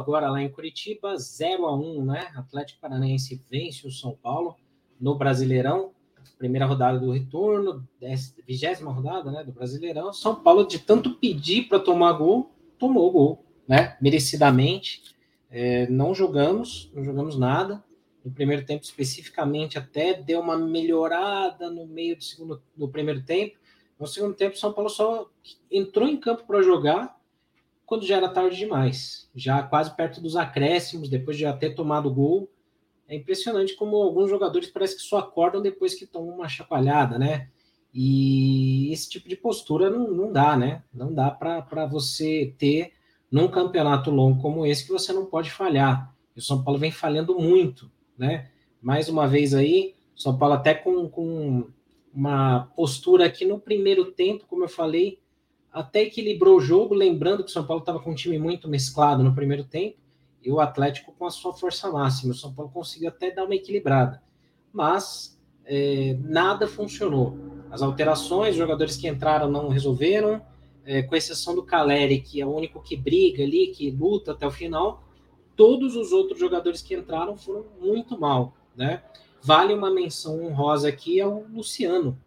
agora lá em Curitiba, 0 a 1 né? Atlético Paranaense vence o São Paulo no Brasileirão primeira rodada do retorno, vigésima rodada né, do Brasileirão, São Paulo, de tanto pedir para tomar gol, tomou o gol, né? Merecidamente. É, não jogamos, não jogamos nada. No primeiro tempo, especificamente, até deu uma melhorada no meio do segundo, no primeiro tempo. No segundo tempo, São Paulo só entrou em campo para jogar quando já era tarde demais, já quase perto dos acréscimos, depois de já ter tomado o gol é impressionante como alguns jogadores parece que só acordam depois que tomam uma chacoalhada, né? E esse tipo de postura não, não dá, né? Não dá para você ter num campeonato longo como esse que você não pode falhar. E o São Paulo vem falhando muito, né? Mais uma vez aí, São Paulo até com, com uma postura que no primeiro tempo, como eu falei, até equilibrou o jogo, lembrando que o São Paulo estava com um time muito mesclado no primeiro tempo, e o Atlético com a sua força máxima. O São Paulo conseguiu até dar uma equilibrada, mas é, nada funcionou. As alterações, os jogadores que entraram não resolveram, é, com exceção do Caleri, que é o único que briga ali, que luta até o final. Todos os outros jogadores que entraram foram muito mal, né? Vale uma menção honrosa aqui ao Luciano.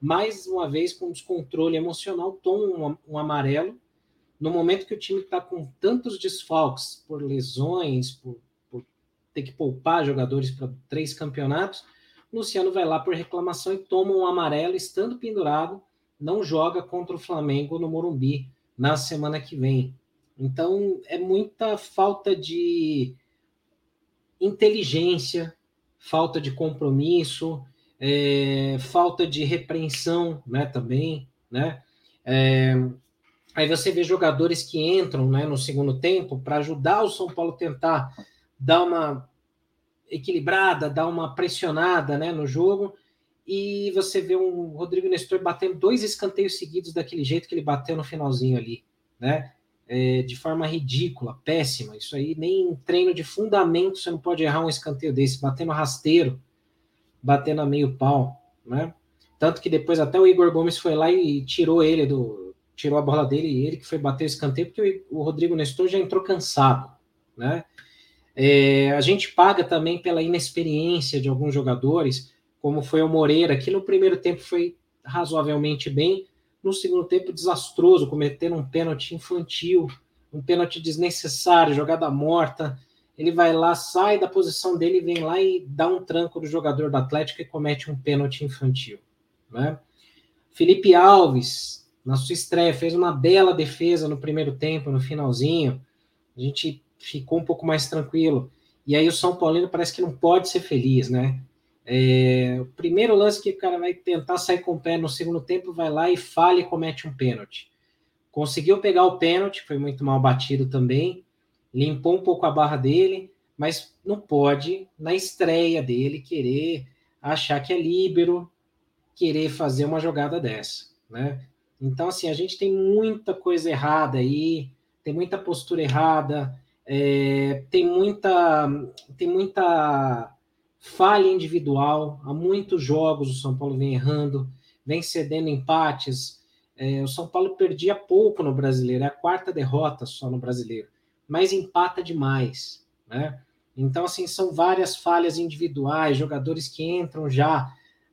Mais uma vez, com descontrole emocional, toma um, um amarelo no momento que o time está com tantos desfalques por lesões, por, por ter que poupar jogadores para três campeonatos, Luciano vai lá por reclamação e toma um amarelo, estando pendurado, não joga contra o Flamengo no Morumbi na semana que vem. Então é muita falta de inteligência, falta de compromisso, é, falta de repreensão, né, também, né? É, Aí você vê jogadores que entram né, no segundo tempo para ajudar o São Paulo tentar dar uma equilibrada, dar uma pressionada né, no jogo. E você vê um Rodrigo Nestor batendo dois escanteios seguidos daquele jeito que ele bateu no finalzinho ali, né? É, de forma ridícula, péssima. Isso aí, nem em treino de fundamento você não pode errar um escanteio desse, batendo rasteiro, batendo a meio pau, né? Tanto que depois até o Igor Gomes foi lá e tirou ele do, tirou a bola dele e ele que foi bater o escanteio, porque o Rodrigo Nestor já entrou cansado, né? É, a gente paga também pela inexperiência de alguns jogadores, como foi o Moreira, que no primeiro tempo foi razoavelmente bem, no segundo tempo desastroso, cometendo um pênalti infantil, um pênalti desnecessário, jogada morta. Ele vai lá, sai da posição dele, vem lá e dá um tranco do jogador do Atlético e comete um pênalti infantil. Né? Felipe Alves, na sua estreia, fez uma bela defesa no primeiro tempo, no finalzinho. A gente ficou um pouco mais tranquilo. E aí o São Paulino parece que não pode ser feliz, né? É, o primeiro lance que o cara vai tentar sair com o pé no segundo tempo, vai lá e falha e comete um pênalti. Conseguiu pegar o pênalti, foi muito mal batido também, limpou um pouco a barra dele, mas não pode, na estreia dele, querer achar que é líbero, querer fazer uma jogada dessa, né? Então, assim, a gente tem muita coisa errada aí, tem muita postura errada, é, tem muita tem muita falha individual. Há muitos jogos o São Paulo vem errando, vem cedendo empates. É, o São Paulo perdia pouco no brasileiro, é a quarta derrota só no brasileiro, mas empata demais, né? Então, assim, são várias falhas individuais, jogadores que entram já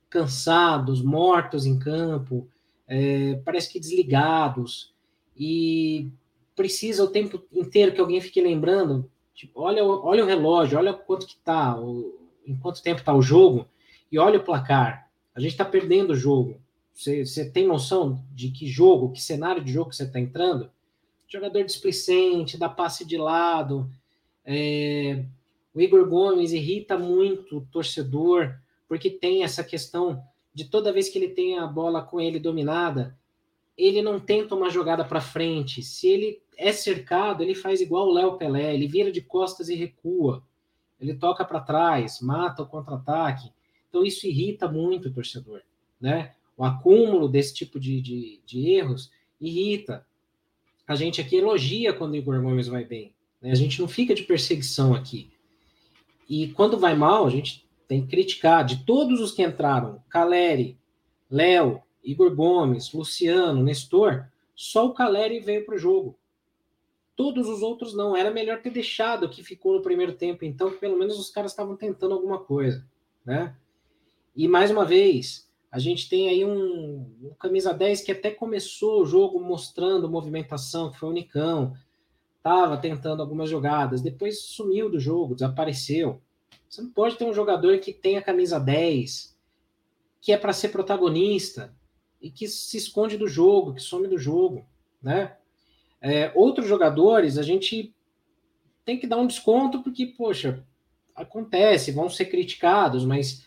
cansados, mortos em campo, é, parece que desligados, e precisa o tempo inteiro que alguém fique lembrando, tipo, olha, olha o relógio, olha quanto que tá, o, em quanto tempo está o jogo, e olha o placar. A gente está perdendo o jogo. Você tem noção de que jogo, que cenário de jogo que você está entrando? Jogador displicente, dá passe de lado. É, o Igor Gomes irrita muito o torcedor, porque tem essa questão de toda vez que ele tem a bola com ele dominada, ele não tenta uma jogada para frente. Se ele é cercado, ele faz igual o Léo Pelé, ele vira de costas e recua. Ele toca para trás, mata o contra-ataque. Então isso irrita muito o torcedor, né? O acúmulo desse tipo de, de, de erros irrita. A gente aqui elogia quando o Igor Gomes vai bem. Né? A gente não fica de perseguição aqui. E quando vai mal, a gente tem que criticar. De todos os que entraram, Caleri, Léo, Igor Gomes, Luciano, Nestor, só o Caleri veio para o jogo. Todos os outros não. Era melhor ter deixado o que ficou no primeiro tempo, então, pelo menos os caras estavam tentando alguma coisa, né? E mais uma vez, a gente tem aí um, um camisa 10 que até começou o jogo mostrando movimentação, que foi o Nicão. Tava tentando algumas jogadas, depois sumiu do jogo, desapareceu. Você não pode ter um jogador que tem a camisa 10, que é para ser protagonista, e que se esconde do jogo, que some do jogo, né? É, outros jogadores, a gente tem que dar um desconto, porque, poxa, acontece, vão ser criticados, mas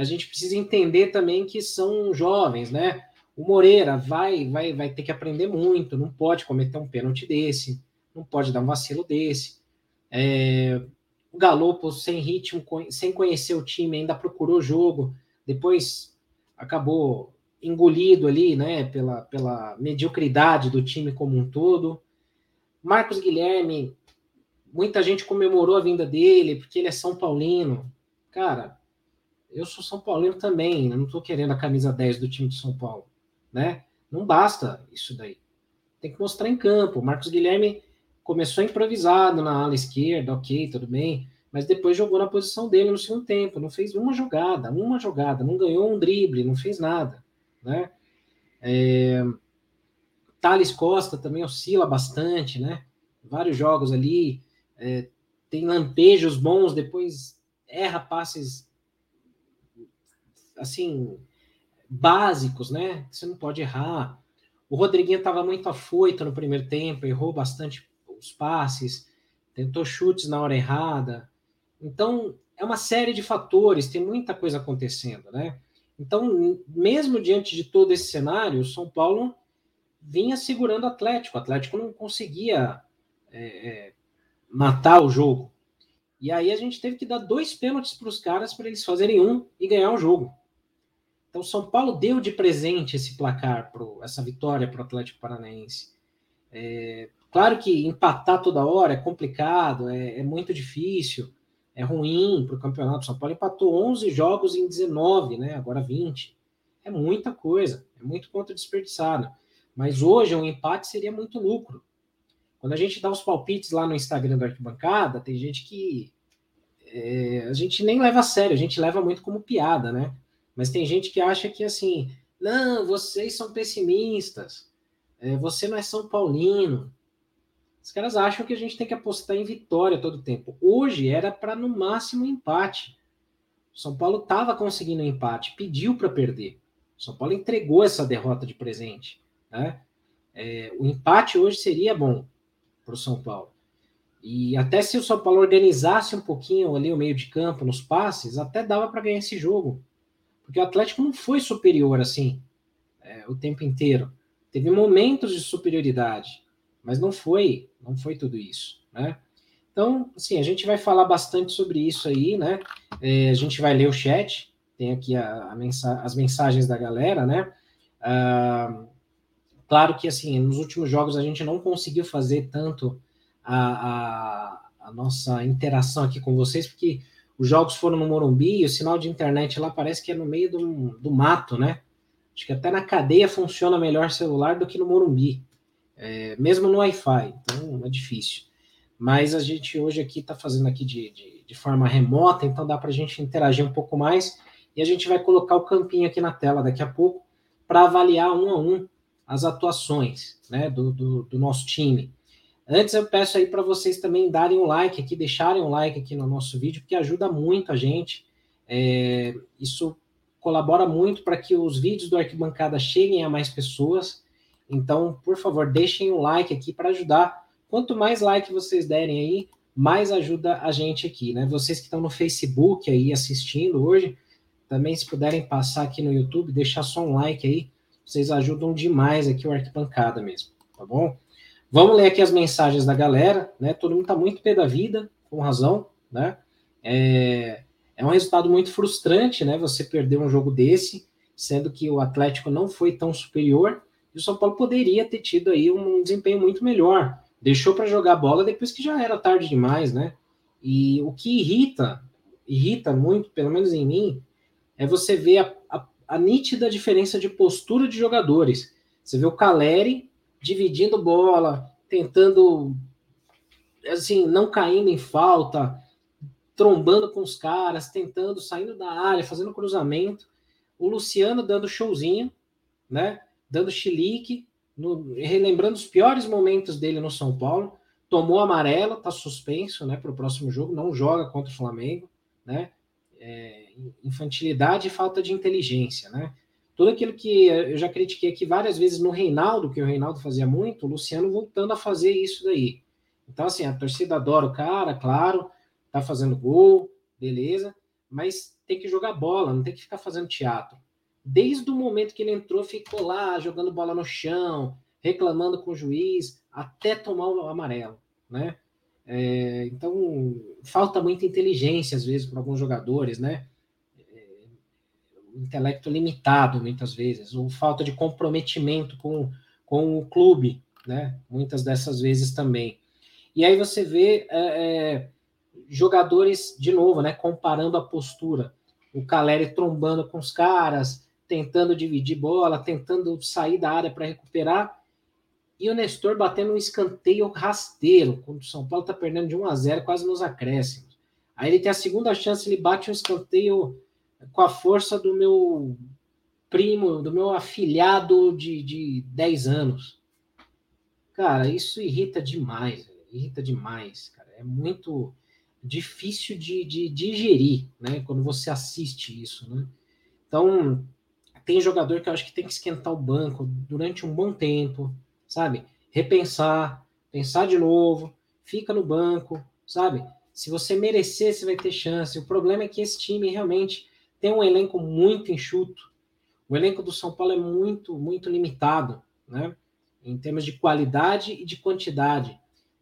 a gente precisa entender também que são jovens, né? O Moreira vai, vai, vai ter que aprender muito, não pode cometer um pênalti desse, não pode dar um vacilo desse. É, o Galopo sem ritmo, sem conhecer o time, ainda procurou jogo, depois acabou engolido ali, né, pela, pela mediocridade do time como um todo. Marcos Guilherme, muita gente comemorou a vinda dele porque ele é São Paulino. Cara, eu sou São Paulino também, não estou querendo a camisa 10 do time de São Paulo, né? Não basta isso daí. Tem que mostrar em campo. Marcos Guilherme começou improvisado na ala esquerda, ok, tudo bem, mas depois jogou na posição dele no segundo tempo, não fez uma jogada, uma jogada, não ganhou um drible, não fez nada né? É, Thales Costa também oscila bastante, né? Vários jogos ali, é, tem lampejos bons, depois erra passes assim básicos, né? Você não pode errar. O Rodriguinho estava muito afoito no primeiro tempo, errou bastante os passes, tentou chutes na hora errada. Então, é uma série de fatores, tem muita coisa acontecendo, né? Então, mesmo diante de todo esse cenário, o São Paulo vinha segurando o Atlético. O Atlético não conseguia é, é, matar o jogo. E aí a gente teve que dar dois pênaltis para os caras para eles fazerem um e ganhar o jogo. Então, São Paulo deu de presente esse placar, pro, essa vitória para o Atlético Paranaense. É, claro que empatar toda hora é complicado, é, é muito difícil é ruim para o campeonato. São Paulo empatou 11 jogos em 19, né? Agora 20. É muita coisa, é muito ponto desperdiçado. Mas hoje um empate seria muito lucro. Quando a gente dá os palpites lá no Instagram do Arquibancada, tem gente que é, a gente nem leva a sério, a gente leva muito como piada, né? Mas tem gente que acha que assim, não, vocês são pessimistas, é, você não é São Paulino, os caras acham que a gente tem que apostar em vitória todo tempo. Hoje era para no máximo empate. O São Paulo estava conseguindo empate, pediu para perder. O São Paulo entregou essa derrota de presente. Né? É, o empate hoje seria bom para o São Paulo. E até se o São Paulo organizasse um pouquinho ali o meio de campo nos passes, até dava para ganhar esse jogo. Porque o Atlético não foi superior assim é, o tempo inteiro. Teve momentos de superioridade. Mas não foi, não foi tudo isso, né? Então, assim, a gente vai falar bastante sobre isso aí, né? É, a gente vai ler o chat, tem aqui a, a mensa as mensagens da galera, né? Ah, claro que, assim, nos últimos jogos a gente não conseguiu fazer tanto a, a, a nossa interação aqui com vocês, porque os jogos foram no Morumbi e o sinal de internet lá parece que é no meio do, do mato, né? Acho que até na cadeia funciona melhor celular do que no Morumbi é, mesmo no Wi-Fi, então é difícil. Mas a gente hoje aqui está fazendo aqui de, de, de, forma remota, então dá para a gente interagir um pouco mais e a gente vai colocar o campinho aqui na tela daqui a pouco para avaliar um a um as atuações né, do, do, do nosso time. Antes eu peço aí para vocês também darem um like aqui, deixarem um like aqui no nosso vídeo, porque ajuda muito a gente. É, isso colabora muito para que os vídeos do Arquibancada cheguem a mais pessoas então, por favor, deixem um like aqui para ajudar. Quanto mais like vocês derem aí, mais ajuda a gente aqui, né? Vocês que estão no Facebook aí assistindo hoje, também se puderem passar aqui no YouTube, deixar só um like aí, vocês ajudam demais aqui o Arquibancada mesmo, tá bom? Vamos ler aqui as mensagens da galera, né? Todo mundo tá muito pé da vida, com razão, né? É, é um resultado muito frustrante, né? Você perder um jogo desse, sendo que o Atlético não foi tão superior, e o São Paulo poderia ter tido aí um desempenho muito melhor. Deixou para jogar bola depois que já era tarde demais, né? E o que irrita irrita muito, pelo menos em mim, é você ver a, a, a nítida diferença de postura de jogadores. Você vê o Caleri dividindo bola, tentando, assim, não caindo em falta, trombando com os caras, tentando, saindo da área, fazendo cruzamento. O Luciano dando showzinho, né? Dando chilique, no, relembrando os piores momentos dele no São Paulo. Tomou amarelo, tá suspenso, né, para o próximo jogo, não joga contra o Flamengo, né? É, infantilidade e falta de inteligência, né? Tudo aquilo que eu já critiquei aqui várias vezes no Reinaldo, que o Reinaldo fazia muito, o Luciano voltando a fazer isso daí. Então, assim, a torcida adora o cara, claro, tá fazendo gol, beleza, mas tem que jogar bola, não tem que ficar fazendo teatro. Desde o momento que ele entrou, ficou lá jogando bola no chão, reclamando com o juiz, até tomar o amarelo, né? É, então, falta muita inteligência, às vezes, para alguns jogadores, né? Intelecto limitado, muitas vezes, ou falta de comprometimento com, com o clube, né? Muitas dessas vezes também. E aí você vê é, é jogadores, de novo, né? Comparando a postura. O Caleri trombando com os caras, tentando dividir bola, tentando sair da área para recuperar, e o Nestor batendo um escanteio rasteiro, quando o São Paulo está perdendo de 1 a 0 quase nos acréscimos. Aí ele tem a segunda chance, ele bate um escanteio com a força do meu primo, do meu afilhado de, de 10 anos. Cara, isso irrita demais, irrita demais, cara. É muito difícil de, de digerir, né? Quando você assiste isso, né? Então, tem jogador que eu acho que tem que esquentar o banco durante um bom tempo, sabe? Repensar, pensar de novo, fica no banco, sabe? Se você merecer, você vai ter chance. O problema é que esse time realmente tem um elenco muito enxuto. O elenco do São Paulo é muito, muito limitado, né? Em termos de qualidade e de quantidade.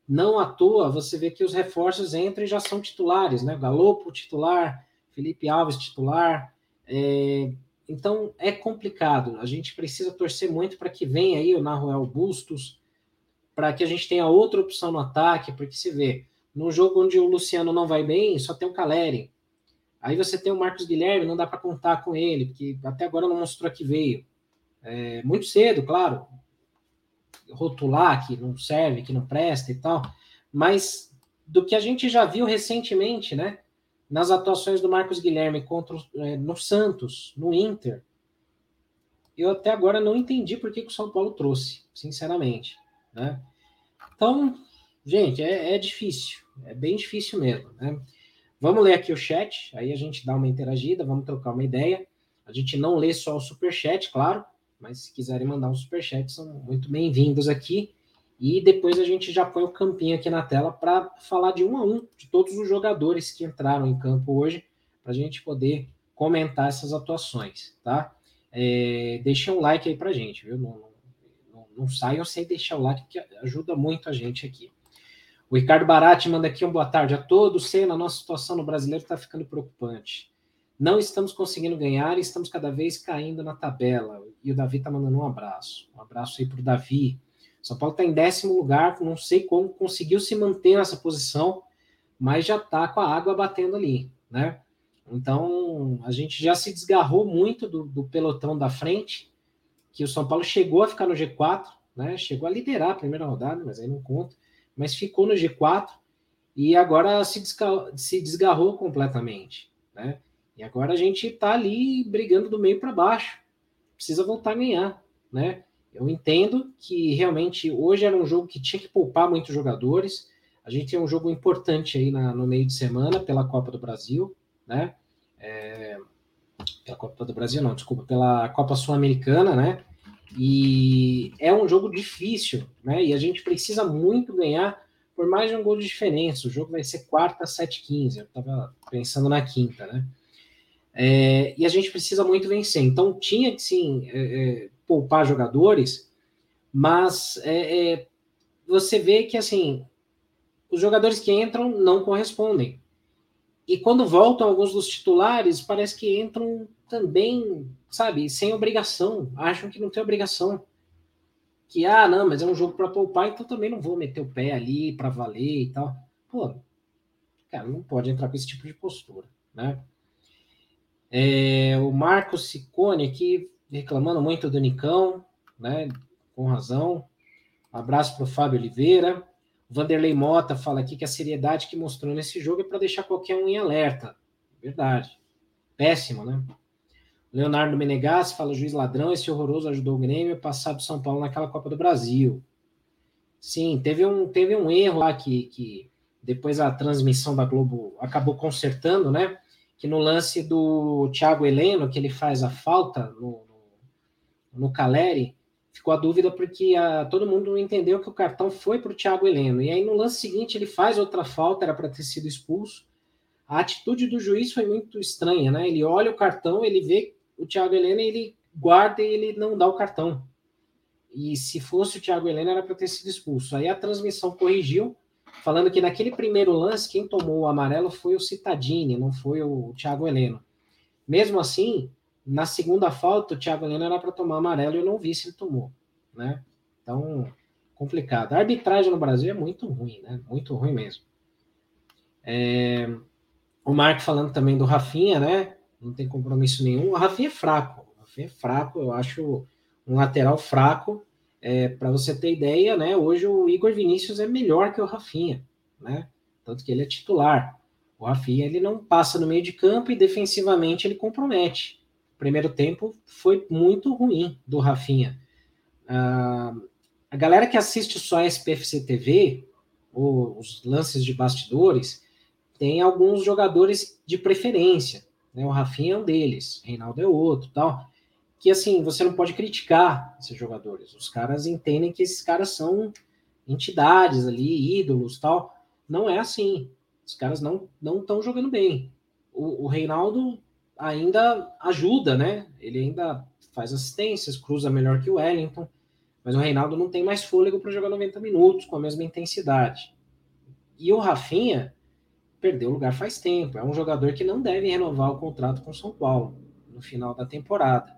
Não à toa você vê que os reforços entram e já são titulares, né? Galopo titular, Felipe Alves titular, é, então é complicado. A gente precisa torcer muito para que venha aí o Naruel Bustos, para que a gente tenha outra opção no ataque, porque se vê, num jogo onde o Luciano não vai bem, só tem o Caleri. Aí você tem o Marcos Guilherme, não dá para contar com ele, porque até agora não mostrou que veio. É, muito cedo, claro. Rotular que não serve, que não presta e tal. Mas do que a gente já viu recentemente, né? nas atuações do Marcos Guilherme contra é, no Santos, no Inter, eu até agora não entendi por que, que o São Paulo trouxe, sinceramente. Né? Então, gente, é, é, difícil, é bem difícil mesmo. Né? Vamos ler aqui o chat, aí a gente dá uma interagida, vamos trocar uma ideia. A gente não lê só o super chat, claro, mas se quiserem mandar um super chat, são muito bem-vindos aqui. E depois a gente já põe o campinho aqui na tela para falar de um a um de todos os jogadores que entraram em campo hoje, para a gente poder comentar essas atuações, tá? É, deixa um like aí para gente, viu? Não, não, não saiam sem deixar o like, que ajuda muito a gente aqui. O Ricardo Barati manda aqui um boa tarde a todos. Sei, na nossa situação no brasileiro está ficando preocupante. Não estamos conseguindo ganhar e estamos cada vez caindo na tabela. E o Davi está mandando um abraço. Um abraço aí para o Davi. São Paulo está em décimo lugar, não sei como conseguiu se manter nessa posição, mas já está com a água batendo ali, né? Então a gente já se desgarrou muito do, do, pelotão da frente, que o São Paulo chegou a ficar no G4, né? Chegou a liderar a primeira rodada, mas aí não conta, mas ficou no G4 e agora se, desgarrou, se desgarrou completamente, né? E agora a gente está ali brigando do meio para baixo, precisa voltar a ganhar, né? Eu entendo que realmente hoje era um jogo que tinha que poupar muitos jogadores. A gente tem um jogo importante aí na, no meio de semana pela Copa do Brasil, né? É, pela Copa do Brasil, não, desculpa, pela Copa Sul-Americana, né? E é um jogo difícil, né? E a gente precisa muito ganhar por mais de um gol de diferença. O jogo vai ser quarta, 7-15. Eu estava pensando na quinta, né? É, e a gente precisa muito vencer. Então tinha que sim é, é poupar jogadores, mas é, é, você vê que assim os jogadores que entram não correspondem. E quando voltam alguns dos titulares, parece que entram também, sabe, sem obrigação, acham que não tem obrigação. Que, ah, não, mas é um jogo para poupar, então também não vou meter o pé ali para valer e tal. Pô, cara, não pode entrar com esse tipo de postura, né? É, o Marcos Sicone aqui reclamando muito do Nicão, né? Com razão. Um abraço para o Fábio Oliveira. Vanderlei Mota fala aqui que a seriedade que mostrou nesse jogo é para deixar qualquer um em alerta. Verdade. Péssimo, né? Leonardo Menegas fala: juiz ladrão, esse horroroso ajudou o Grêmio a passar do São Paulo naquela Copa do Brasil. Sim, teve um, teve um erro lá que, que depois a transmissão da Globo acabou consertando, né? Que no lance do Thiago Heleno, que ele faz a falta no, no, no Caleri, ficou a dúvida porque a, todo mundo entendeu que o cartão foi para o Thiago Heleno. E aí no lance seguinte ele faz outra falta, era para ter sido expulso. A atitude do juiz foi muito estranha, né? Ele olha o cartão, ele vê o Thiago Heleno, ele guarda e ele não dá o cartão. E se fosse o Thiago Heleno, era para ter sido expulso. Aí a transmissão corrigiu, falando que naquele primeiro lance, quem tomou o amarelo foi o Citadini, não foi o Thiago Heleno. Mesmo assim, na segunda falta, o Thiago Heleno era para tomar amarelo e eu não vi se ele tomou. Né? Então, complicado. A arbitragem no Brasil é muito ruim, né? Muito ruim mesmo. É... O Marco falando também do Rafinha, né? Não tem compromisso nenhum. O Rafinha é fraco. O Rafinha é fraco, eu acho um lateral fraco. É, Para você ter ideia, né? Hoje o Igor Vinícius é melhor que o Rafinha, né? Tanto que ele é titular. O Rafinha ele não passa no meio de campo e defensivamente ele compromete. Primeiro tempo foi muito ruim do Rafinha. Ah, a galera que assiste só a SPFC TV, ou os lances de bastidores, tem alguns jogadores de preferência. Né? O Rafinha é um deles, Reinaldo é outro, tal que assim, você não pode criticar esses jogadores. Os caras entendem que esses caras são entidades ali, ídolos, tal. Não é assim. Os caras não não estão jogando bem. O, o Reinaldo ainda ajuda, né? Ele ainda faz assistências, cruza melhor que o Wellington, mas o Reinaldo não tem mais fôlego para jogar 90 minutos com a mesma intensidade. E o Rafinha perdeu lugar faz tempo. É um jogador que não deve renovar o contrato com o São Paulo no final da temporada.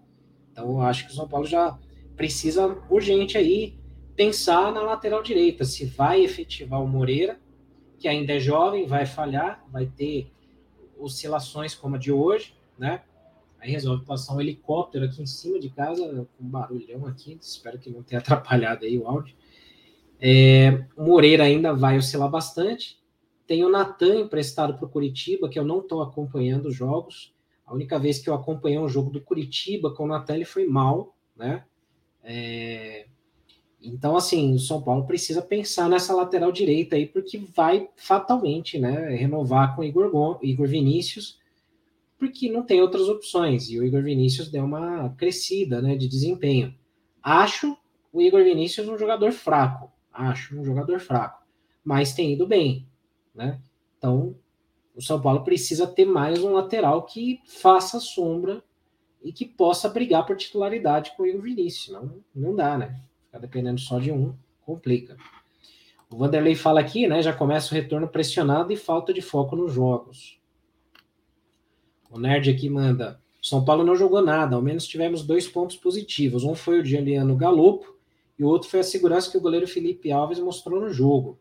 Então, eu acho que o São Paulo já precisa urgente aí pensar na lateral direita, se vai efetivar o Moreira, que ainda é jovem, vai falhar, vai ter oscilações como a de hoje, né? Aí resolve passar um helicóptero aqui em cima de casa, com um barulhão aqui, espero que não tenha atrapalhado aí o áudio. É, o Moreira ainda vai oscilar bastante. Tem o Natan emprestado para o Curitiba, que eu não estou acompanhando os jogos. A única vez que eu acompanhei um jogo do Curitiba com o Natan, ele foi mal, né? É... Então, assim, o São Paulo precisa pensar nessa lateral direita aí, porque vai fatalmente, né, renovar com Igor, Igor Vinícius, porque não tem outras opções. E o Igor Vinícius deu uma crescida, né, de desempenho. Acho o Igor Vinícius um jogador fraco, acho um jogador fraco, mas tem ido bem, né? Então, o São Paulo precisa ter mais um lateral que faça sombra e que possa brigar por titularidade com o Igor Vinícius. Não, não dá, né? Ficar dependendo só de um, complica. O Vanderlei fala aqui, né? Já começa o retorno pressionado e falta de foco nos jogos. O Nerd aqui manda. São Paulo não jogou nada, ao menos tivemos dois pontos positivos. Um foi o de Juliano Galopo e o outro foi a segurança que o goleiro Felipe Alves mostrou no jogo.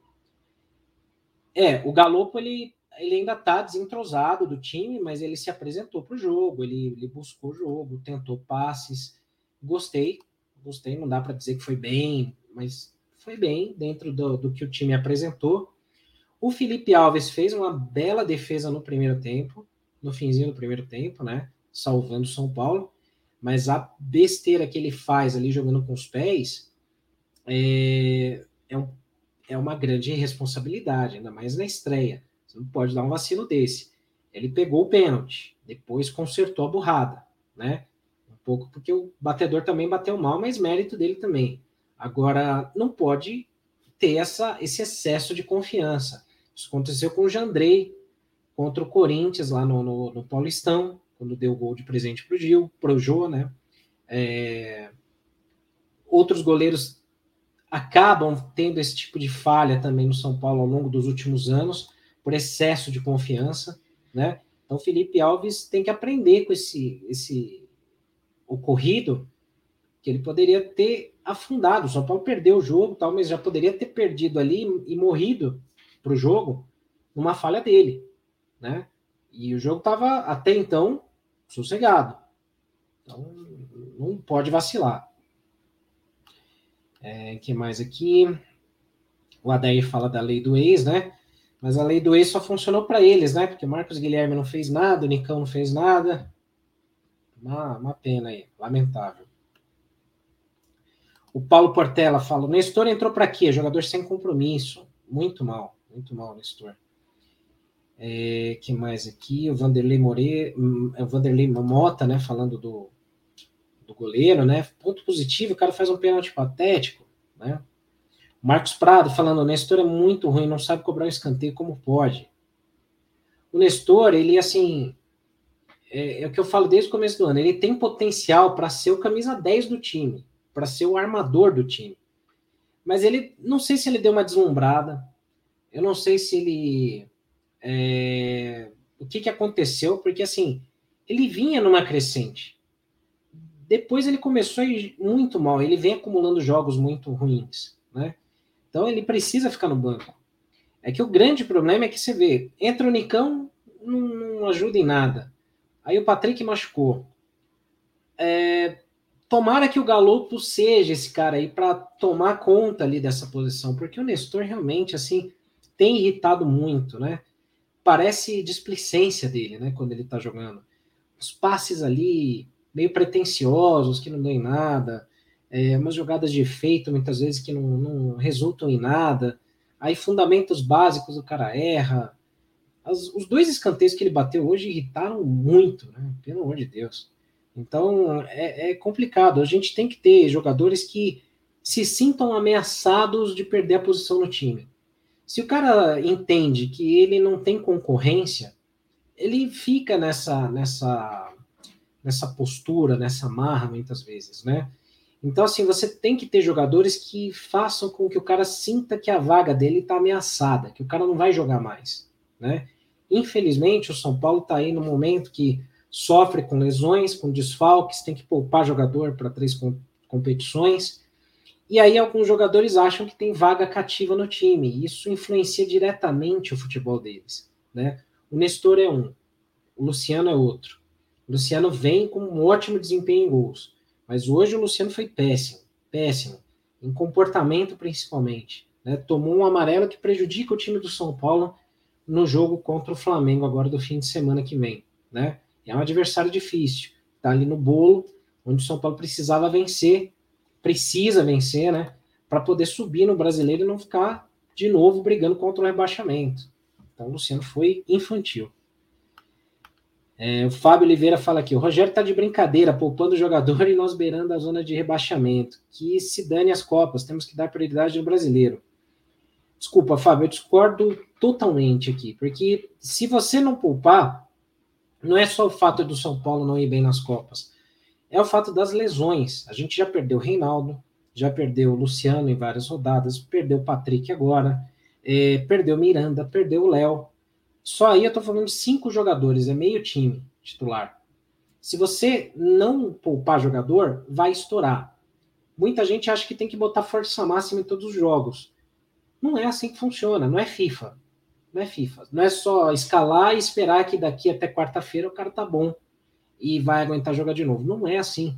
É, o Galopo ele ele ainda está desentrosado do time, mas ele se apresentou para o jogo, ele, ele buscou o jogo, tentou passes. Gostei, gostei, não dá para dizer que foi bem, mas foi bem dentro do, do que o time apresentou. O Felipe Alves fez uma bela defesa no primeiro tempo, no finzinho do primeiro tempo, né? Salvando São Paulo. Mas a besteira que ele faz ali jogando com os pés é, é, um, é uma grande responsabilidade, ainda mais na estreia. Você não pode dar um vacilo desse. Ele pegou o pênalti, depois consertou a burrada, né? Um pouco porque o batedor também bateu mal, mas mérito dele também. Agora, não pode ter essa, esse excesso de confiança. Isso aconteceu com o Jandrei contra o Corinthians lá no, no, no Paulistão, quando deu o gol de presente para o Gil, para o Jô, né? É... Outros goleiros acabam tendo esse tipo de falha também no São Paulo ao longo dos últimos anos por excesso de confiança, né? Então, Felipe Alves tem que aprender com esse, esse ocorrido que ele poderia ter afundado. O São Paulo perdeu o jogo, tal, mas já poderia ter perdido ali e morrido para o jogo numa falha dele, né? E o jogo estava até então sossegado. Então não pode vacilar. É, que mais aqui? O Adair fala da lei do ex, né? Mas a lei do ex só funcionou para eles, né? Porque Marcos Guilherme não fez nada, o Nicão não fez nada. Uma, uma pena aí, lamentável. O Paulo Portela fala: o Nestor entrou para quê? Jogador sem compromisso. Muito mal, muito mal, Nestor. É, que mais aqui? O Vanderlei More, hum, é o Vanderlei Mota, né? Falando do, do goleiro, né? Ponto positivo, o cara faz um pênalti patético, né? Marcos Prado falando, o Nestor é muito ruim, não sabe cobrar um escanteio como pode. O Nestor, ele assim, é, é, o que eu falo desde o começo do ano, ele tem potencial para ser o camisa 10 do time, para ser o armador do time. Mas ele, não sei se ele deu uma deslumbrada, eu não sei se ele. É, o que, que aconteceu, porque assim, ele vinha numa crescente. Depois ele começou muito mal, ele vem acumulando jogos muito ruins, né? Então ele precisa ficar no banco. É que o grande problema é que você vê, entra o Nicão, não, não ajuda em nada. Aí o Patrick machucou. É, tomara que o Galopo seja esse cara aí para tomar conta ali dessa posição, porque o Nestor realmente assim tem irritado muito, né? Parece displicência dele, né, quando ele tá jogando. Os passes ali meio pretensiosos, que não dão em nada é, umas jogadas de efeito, muitas vezes, que não, não resultam em nada. Aí, fundamentos básicos, o cara erra. As, os dois escanteios que ele bateu hoje irritaram muito, né? Pelo amor de Deus. Então, é, é complicado. A gente tem que ter jogadores que se sintam ameaçados de perder a posição no time. Se o cara entende que ele não tem concorrência, ele fica nessa nessa nessa postura, nessa marra muitas vezes, né? Então, assim, você tem que ter jogadores que façam com que o cara sinta que a vaga dele está ameaçada, que o cara não vai jogar mais, né? Infelizmente, o São Paulo está aí no momento que sofre com lesões, com desfalques, tem que poupar jogador para três com, competições. E aí alguns jogadores acham que tem vaga cativa no time. Isso influencia diretamente o futebol deles, né? O Nestor é um, o Luciano é outro. O Luciano vem com um ótimo desempenho em gols mas hoje o Luciano foi péssimo, péssimo, em comportamento principalmente. Né? Tomou um amarelo que prejudica o time do São Paulo no jogo contra o Flamengo agora do fim de semana que vem. Né? É um adversário difícil, está ali no bolo, onde o São Paulo precisava vencer, precisa vencer, né? Para poder subir no brasileiro e não ficar de novo brigando contra o rebaixamento. Então o Luciano foi infantil. É, o Fábio Oliveira fala aqui: o Rogério está de brincadeira, poupando o jogador e nós beirando a zona de rebaixamento. Que se dane as Copas, temos que dar prioridade no brasileiro. Desculpa, Fábio, eu discordo totalmente aqui, porque se você não poupar, não é só o fato do São Paulo não ir bem nas Copas, é o fato das lesões. A gente já perdeu o Reinaldo, já perdeu o Luciano em várias rodadas, perdeu o Patrick agora, é, perdeu o Miranda, perdeu o Léo. Só aí eu tô falando de cinco jogadores, é meio time titular. Se você não poupar jogador, vai estourar. Muita gente acha que tem que botar força máxima em todos os jogos. Não é assim que funciona, não é FIFA. Não é FIFA. Não é só escalar e esperar que daqui até quarta-feira o cara tá bom e vai aguentar jogar de novo. Não é assim.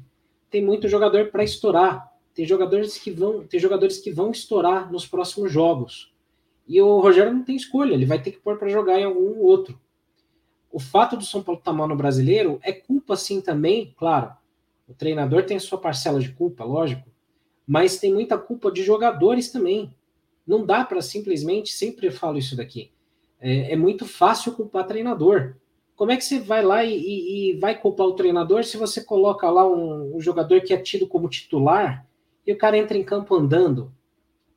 Tem muito jogador para estourar. Tem jogadores que vão, tem jogadores que vão estourar nos próximos jogos. E o Rogério não tem escolha, ele vai ter que pôr para jogar em algum outro. O fato do São Paulo estar tá mal no brasileiro é culpa, sim, também, claro. O treinador tem a sua parcela de culpa, lógico, mas tem muita culpa de jogadores também. Não dá para simplesmente, sempre falo isso daqui, é, é, muito fácil culpar treinador. Como é que você vai lá e, e, e vai culpar o treinador se você coloca lá um, um jogador que é tido como titular e o cara entra em campo andando?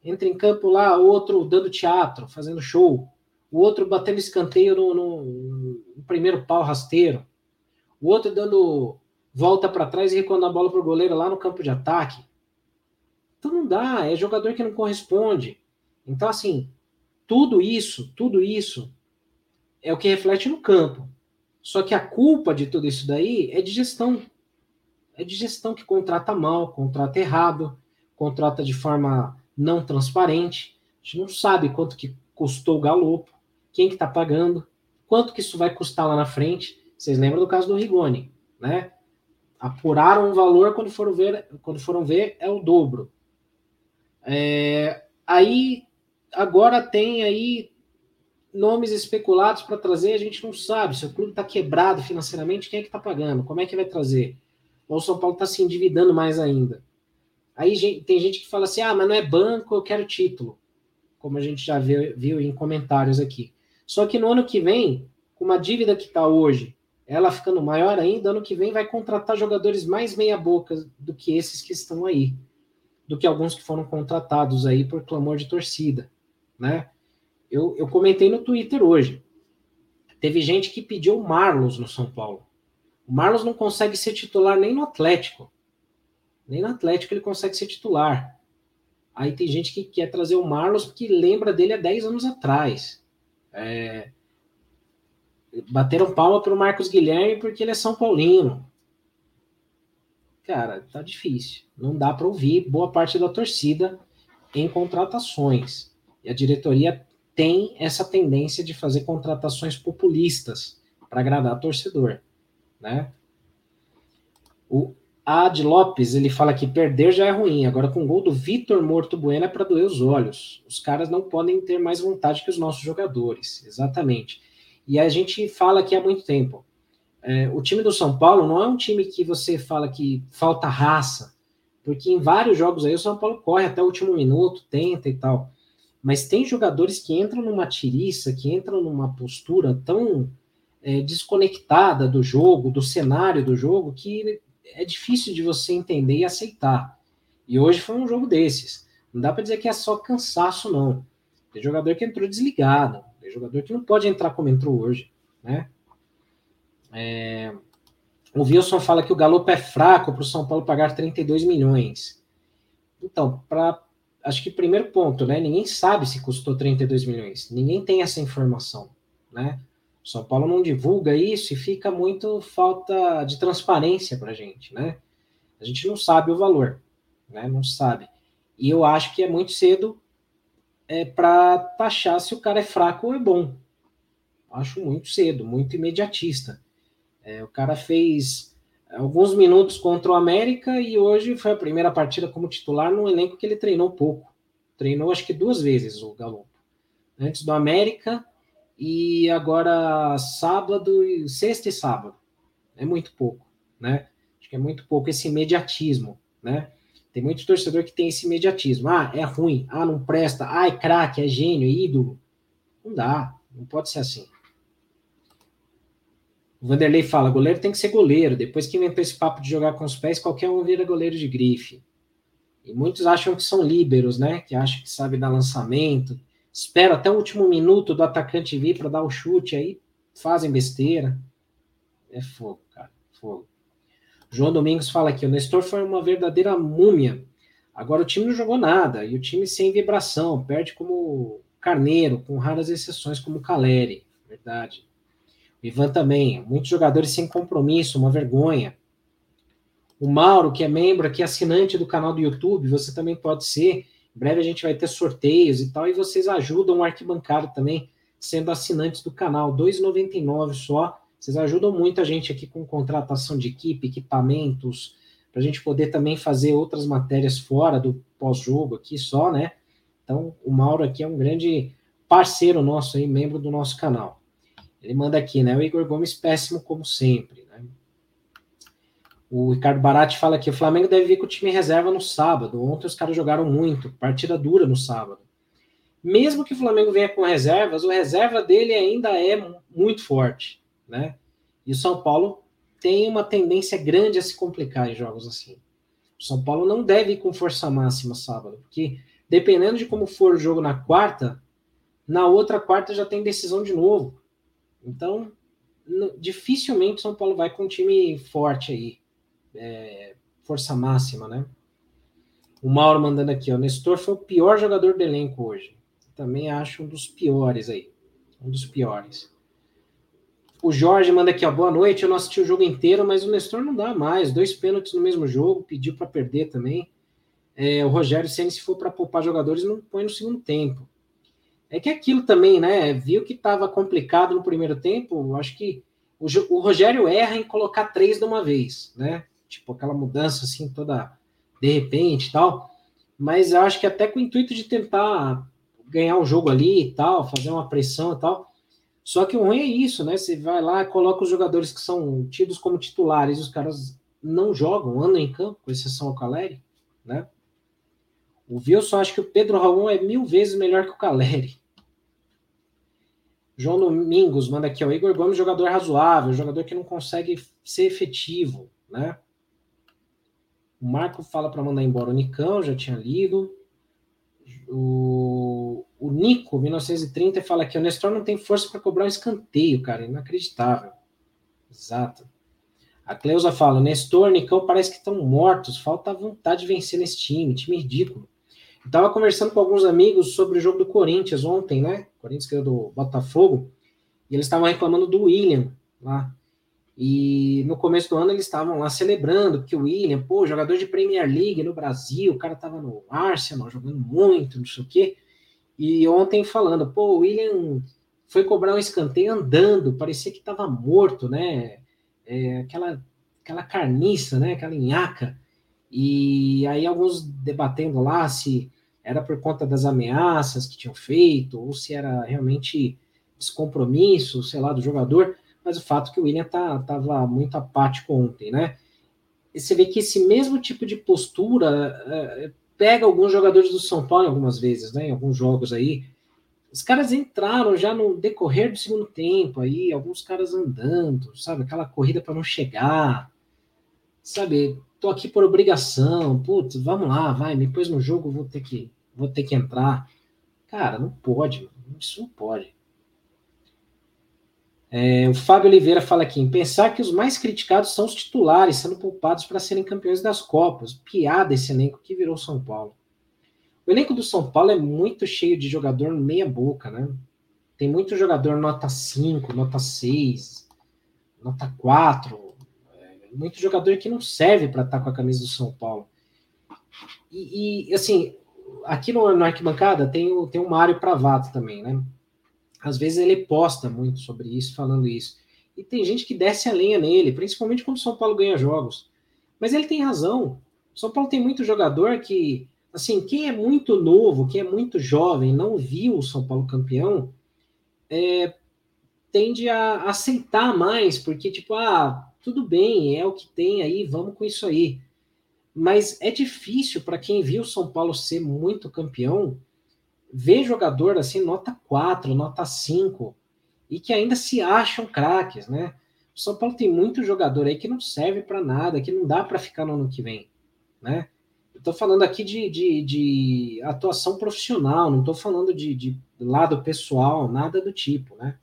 entra em campo lá, outro dando teatro, fazendo show, o outro batendo escanteio no, no, no primeiro pau rasteiro, o outro dando volta para trás e recuando a bola para o goleiro lá no campo de ataque. Então não dá, é jogador que não corresponde. Então, assim, tudo isso, tudo isso é o que reflete no campo. Só que a culpa de tudo isso daí é de gestão. É de gestão que contrata mal, contrata errado, contrata de forma não transparente. A gente não sabe quanto que custou o galopo, quem que está pagando, quanto que isso vai custar lá na frente. Vocês lembram do caso do Rigoni, né? Apuraram um valor quando foram ver, quando foram ver é o dobro. É, aí agora tem aí nomes especulados para trazer, a gente não sabe. Se o clube está quebrado financeiramente, quem é que está pagando? Como é que vai trazer? Ou o São Paulo está se endividando mais ainda. Aí tem gente que fala assim: ah, mas não é banco, eu quero título. Como a gente já viu, viu em comentários aqui. Só que no ano que vem, com uma dívida que está hoje, ela ficando maior ainda, ano que vem vai contratar jogadores mais meia-boca do que esses que estão aí, do que alguns que foram contratados aí por clamor de torcida, né? Eu, eu comentei no Twitter hoje. Teve gente que pediu o Marlos no São Paulo. O Marlos não consegue ser titular nem no Atlético. Nem no Atlético ele consegue ser titular. Aí tem gente que quer trazer o Marlos porque lembra dele há 10 anos atrás. É... Bateram palma para o Marcos Guilherme porque ele é São Paulino. Cara, tá difícil. Não dá para ouvir boa parte da torcida em contratações. E a diretoria tem essa tendência de fazer contratações populistas para agradar torcedor, né? O Ad Lopes, ele fala que perder já é ruim, agora com o gol do Vitor Morto Bueno é para doer os olhos. Os caras não podem ter mais vontade que os nossos jogadores, exatamente. E a gente fala aqui há muito tempo. É, o time do São Paulo não é um time que você fala que falta raça, porque em vários jogos aí o São Paulo corre até o último minuto, tenta e tal. Mas tem jogadores que entram numa tiriça, que entram numa postura tão é, desconectada do jogo, do cenário do jogo, que é difícil de você entender e aceitar. E hoje foi um jogo desses. Não dá para dizer que é só cansaço, não. Tem jogador que entrou desligado, tem jogador que não pode entrar como entrou hoje, né? É... O Wilson fala que o Galo é fraco para o São Paulo pagar 32 milhões. Então, para acho que primeiro ponto, né? Ninguém sabe se custou 32 milhões. Ninguém tem essa informação, né? O São Paulo não divulga isso e fica muito falta de transparência para a gente, né? A gente não sabe o valor, né? Não sabe. E eu acho que é muito cedo é, para taxar se o cara é fraco ou é bom. Acho muito cedo, muito imediatista. É, o cara fez alguns minutos contra o América e hoje foi a primeira partida como titular num elenco que ele treinou pouco. Treinou acho que duas vezes o Galo. Antes do América e agora sábado, sexta e sábado. É muito pouco, né? Acho que é muito pouco esse imediatismo, né? Tem muito torcedor que tem esse imediatismo. Ah, é ruim. Ah, não presta. Ah, é craque, é gênio, é ídolo. Não dá. Não pode ser assim. O Vanderlei fala: goleiro tem que ser goleiro. Depois que inventou esse papo de jogar com os pés, qualquer um vira goleiro de grife. E muitos acham que são líberos, né? Que acham que sabe dar lançamento. Espera até o último minuto do atacante vir para dar o chute, aí fazem besteira. É fogo, cara. Fogo. João Domingos fala aqui: o Nestor foi uma verdadeira múmia. Agora o time não jogou nada. E o time sem vibração. Perde como Carneiro, com raras exceções como Caleri. Verdade. Ivan também. Muitos jogadores sem compromisso, uma vergonha. O Mauro, que é membro aqui, assinante do canal do YouTube, você também pode ser. Em breve a gente vai ter sorteios e tal, e vocês ajudam o arquibancário também, sendo assinantes do canal. R$ 2,99 só. Vocês ajudam muito a gente aqui com contratação de equipe, equipamentos, para a gente poder também fazer outras matérias fora do pós-jogo aqui só, né? Então, o Mauro aqui é um grande parceiro nosso aí, membro do nosso canal. Ele manda aqui, né? O Igor Gomes péssimo como sempre, né? O Ricardo Barati fala aqui, o Flamengo deve vir com o time reserva no sábado. Ontem os caras jogaram muito, partida dura no sábado. Mesmo que o Flamengo venha com reservas, o reserva dele ainda é muito forte, né? E o São Paulo tem uma tendência grande a se complicar em jogos assim. O São Paulo não deve ir com força máxima sábado, porque dependendo de como for o jogo na quarta, na outra quarta já tem decisão de novo. Então, dificilmente São Paulo vai com um time forte aí. É, força máxima, né? O Mauro mandando aqui, ó. Nestor foi o pior jogador do elenco hoje. Também acho um dos piores aí. Um dos piores. O Jorge manda aqui, ó. Boa noite. Eu não assisti o jogo inteiro, mas o Nestor não dá mais. Dois pênaltis no mesmo jogo, pediu para perder também. É, o Rogério Senna, se for para poupar jogadores, não põe no segundo tempo. É que aquilo também, né? Viu que estava complicado no primeiro tempo. Acho que o, o, Rogério erra em colocar três de uma vez, né? Tipo aquela mudança assim toda de repente, tal. Mas eu acho que até com o intuito de tentar ganhar um jogo ali e tal, fazer uma pressão e tal. Só que o ruim é isso, né? Você vai lá, coloca os jogadores que são tidos como titulares, os caras não jogam, andam em campo, com exceção ao Caleri, né? O Wilson acho que o Pedro Raul é mil vezes melhor que o Caleri. João Domingos manda aqui, o Igor Gomes, jogador razoável, jogador que não consegue ser efetivo, né? O Marco fala para mandar embora o Nicão, já tinha lido. O, o Nico, 1930, fala que o Nestor não tem força para cobrar um escanteio, cara, inacreditável. Exato. A Cleusa fala: Nestor, Nicão parece que estão mortos, falta vontade de vencer nesse time, time ridículo. Eu tava conversando com alguns amigos sobre o jogo do Corinthians ontem, né? Corinthians ganhou do Botafogo, e eles estavam reclamando do William lá. E no começo do ano eles estavam lá celebrando que o William, pô, jogador de Premier League no Brasil, o cara tava no Arsenal jogando muito, não sei o quê. E ontem falando, pô, o William foi cobrar um escanteio andando, parecia que tava morto, né? É, aquela, aquela carniça, né? Aquela nhaca. E aí alguns debatendo lá se era por conta das ameaças que tinham feito, ou se era realmente descompromisso, sei lá, do jogador, mas o fato é que o William tá, tava muito apático ontem, né? E você vê que esse mesmo tipo de postura é, pega alguns jogadores do São Paulo algumas vezes, né? Em alguns jogos aí. Os caras entraram já no decorrer do segundo tempo aí, alguns caras andando, sabe? Aquela corrida para não chegar, sabe? Tô aqui por obrigação, putz, vamos lá, vai, me no jogo, vou ter que vou ter que entrar. Cara, não pode, isso não pode. É, o Fábio Oliveira fala aqui: pensar que os mais criticados são os titulares, sendo poupados para serem campeões das Copas. Piada esse elenco que virou São Paulo. O elenco do São Paulo é muito cheio de jogador meia-boca, né? Tem muito jogador nota 5, nota 6, nota 4. É, muito jogador que não serve para estar tá com a camisa do São Paulo. E, e assim, aqui no, arquibancada tem o, tem o Mário Pravato também, né? Às vezes ele posta muito sobre isso, falando isso. E tem gente que desce a lenha nele, principalmente quando o São Paulo ganha jogos. Mas ele tem razão. O São Paulo tem muito jogador que, assim, quem é muito novo, quem é muito jovem, não viu o São Paulo campeão, é, tende a aceitar mais, porque, tipo, ah, tudo bem, é o que tem aí, vamos com isso aí mas é difícil para quem viu o São Paulo ser muito campeão ver jogador assim, nota 4, nota 5, e que ainda se acham craques, né? O São Paulo tem muito jogador aí que não serve para nada, que não dá para ficar no ano que vem, né? Tô falando aqui de, de, de atuação profissional, não estou falando de, de, lado pessoal, nada do tipo, né?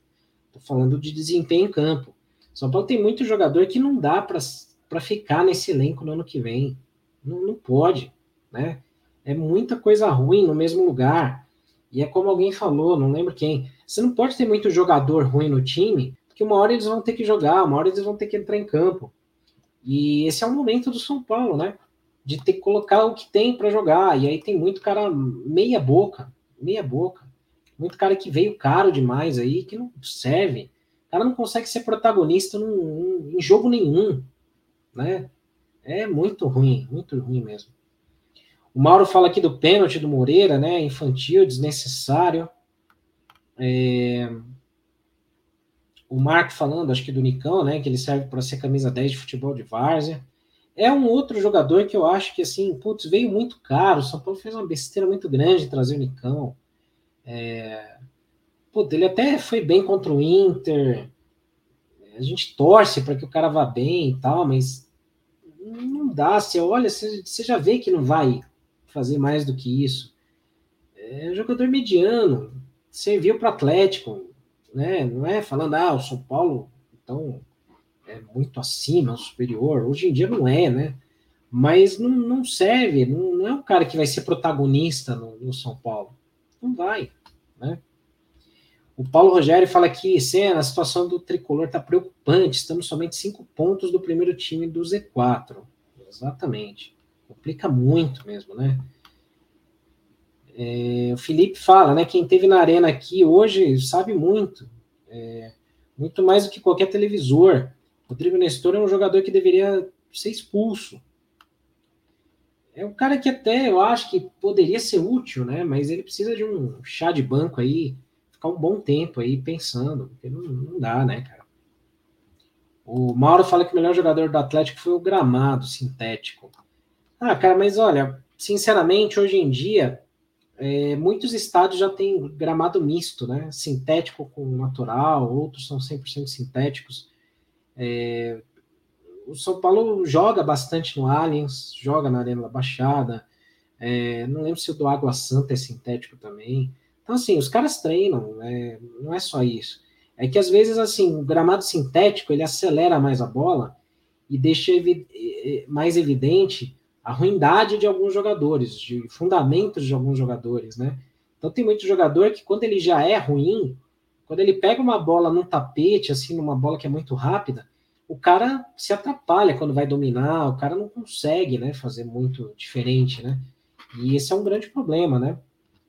Tô falando de desempenho em campo. São Paulo tem muito jogador que não dá para ficar nesse elenco no ano que vem. Não, não pode, né? É muita coisa ruim no mesmo lugar. E é como alguém falou, não lembro quem. Você não pode ter muito jogador ruim no time, porque uma hora eles vão ter que jogar, uma hora eles vão ter que entrar em campo. E esse é o momento do São Paulo, né? De ter que colocar o que tem para jogar. E aí tem muito cara meia boca, meia boca. Muito cara que veio caro demais aí, que não serve. O cara não consegue ser protagonista num, em jogo nenhum, né? É muito ruim, muito ruim mesmo. O Mauro fala aqui do pênalti do Moreira, né? Infantil, desnecessário. É... O Marco falando, acho que do Nicão, né? Que ele serve para ser camisa 10 de futebol de várzea. É um outro jogador que eu acho que, assim, putz, veio muito caro. O São Paulo fez uma besteira muito grande de trazer o Nicão. É... Putz, ele até foi bem contra o Inter. A gente torce para que o cara vá bem e tal, mas não dá. Você olha, você, você já vê que não vai fazer mais do que isso. É um jogador mediano, serviu para o Atlético, né? Não é falando, ah, o São Paulo, então, é muito acima, superior. Hoje em dia não é, né? Mas não, não serve, não, não é um cara que vai ser protagonista no, no São Paulo. Não vai, né? O Paulo Rogério fala que, Senna, a situação do tricolor está preocupante. Estamos somente cinco pontos do primeiro time do Z4. Exatamente. Complica muito mesmo, né? É, o Felipe fala, né? Quem teve na arena aqui hoje sabe muito. É, muito mais do que qualquer televisor. Rodrigo Nestor é um jogador que deveria ser expulso. É um cara que até eu acho que poderia ser útil, né? Mas ele precisa de um chá de banco aí, ficar um bom tempo aí pensando, porque não, não dá, né, cara? O Mauro fala que o melhor jogador do Atlético foi o gramado sintético. Ah, cara, mas olha, sinceramente, hoje em dia, é, muitos estádios já têm gramado misto, né? Sintético com natural, outros são 100% sintéticos. É, o São Paulo joga bastante no Allianz, joga na Arena da Baixada. É, não lembro se o do Água Santa é sintético também. Então, assim, os caras treinam, é, não é só isso. É que às vezes, assim, o gramado sintético ele acelera mais a bola e deixa evi mais evidente a ruindade de alguns jogadores, de fundamentos de alguns jogadores, né? Então tem muito jogador que quando ele já é ruim, quando ele pega uma bola num tapete, assim, numa bola que é muito rápida, o cara se atrapalha quando vai dominar, o cara não consegue, né, fazer muito diferente, né? E esse é um grande problema, né?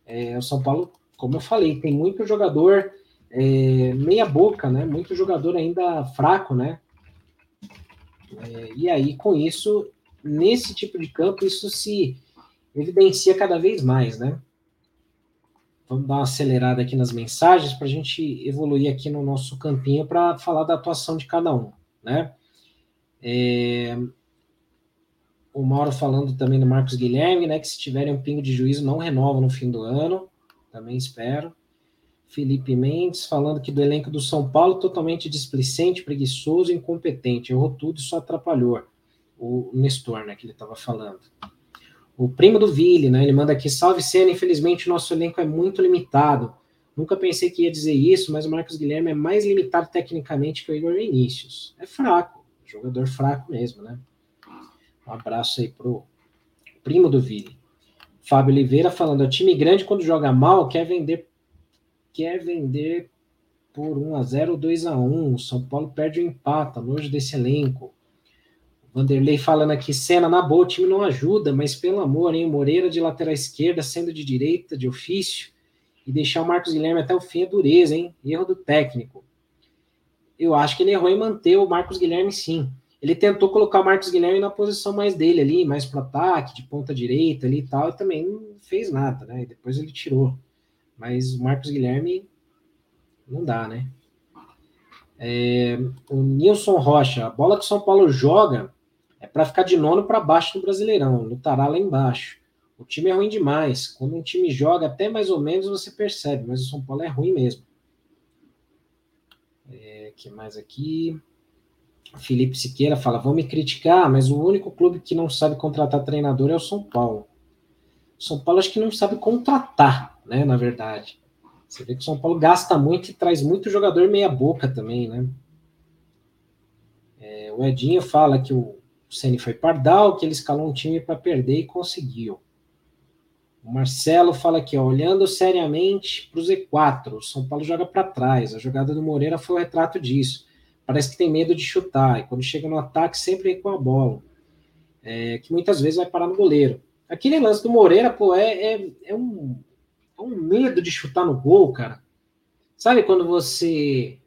É, o São Paulo, como eu falei, tem muito jogador é, meia boca, né? Muito jogador ainda fraco, né? É, e aí, com isso, nesse tipo de campo, isso se evidencia cada vez mais, né? Vamos dar uma acelerada aqui nas mensagens para a gente evoluir aqui no nosso campinho para falar da atuação de cada um, né? É... O Mauro falando também do Marcos Guilherme, né? Que se tiverem um pingo de juízo, não renova no fim do ano. Também espero. Felipe Mendes falando que do elenco do São Paulo totalmente displicente, preguiçoso incompetente. Errou tudo e só atrapalhou. O Nestor, né, que ele estava falando. O primo do Ville, né, ele manda aqui, salve cena, infelizmente nosso elenco é muito limitado. Nunca pensei que ia dizer isso, mas o Marcos Guilherme é mais limitado tecnicamente que o Igor Vinícius. É fraco, jogador fraco mesmo, né? Um abraço aí pro primo do Ville. Fábio Oliveira falando, o time grande quando joga mal quer vender quer vender por 1 a 0 ou 2 a 1 O São Paulo perde o empate, longe desse elenco. Vanderlei falando aqui, cena na boa, o time não ajuda, mas pelo amor, hein? Moreira de lateral esquerda, sendo de direita, de ofício, e deixar o Marcos Guilherme até o fim é dureza, hein? Erro do técnico. Eu acho que ele errou em manter o Marcos Guilherme, sim. Ele tentou colocar o Marcos Guilherme na posição mais dele ali, mais para ataque, de ponta direita ali e tal, e também não fez nada, né? E depois ele tirou. Mas o Marcos Guilherme não dá, né? É, o Nilson Rocha, a bola que o São Paulo joga é para ficar de nono para baixo no Brasileirão, lutará lá embaixo. O time é ruim demais. Quando um time joga até mais ou menos você percebe, mas o São Paulo é ruim mesmo. É, que mais aqui? Felipe Siqueira fala: vão me criticar, mas o único clube que não sabe contratar treinador é o São Paulo. O São Paulo acho que não sabe contratar né? Na verdade. Você vê que o São Paulo gasta muito e traz muito jogador meia-boca também, né? É, o Edinho fala que o Ceni foi pardal, que ele escalou um time para perder e conseguiu. O Marcelo fala aqui, ó, olhando seriamente para o Z4, o São Paulo joga para trás. A jogada do Moreira foi o retrato disso. Parece que tem medo de chutar, e quando chega no ataque, sempre com a bola. É, que muitas vezes vai parar no goleiro. Aquele lance do Moreira, pô, é, é, é um, um medo de chutar no gol, cara. Sabe quando você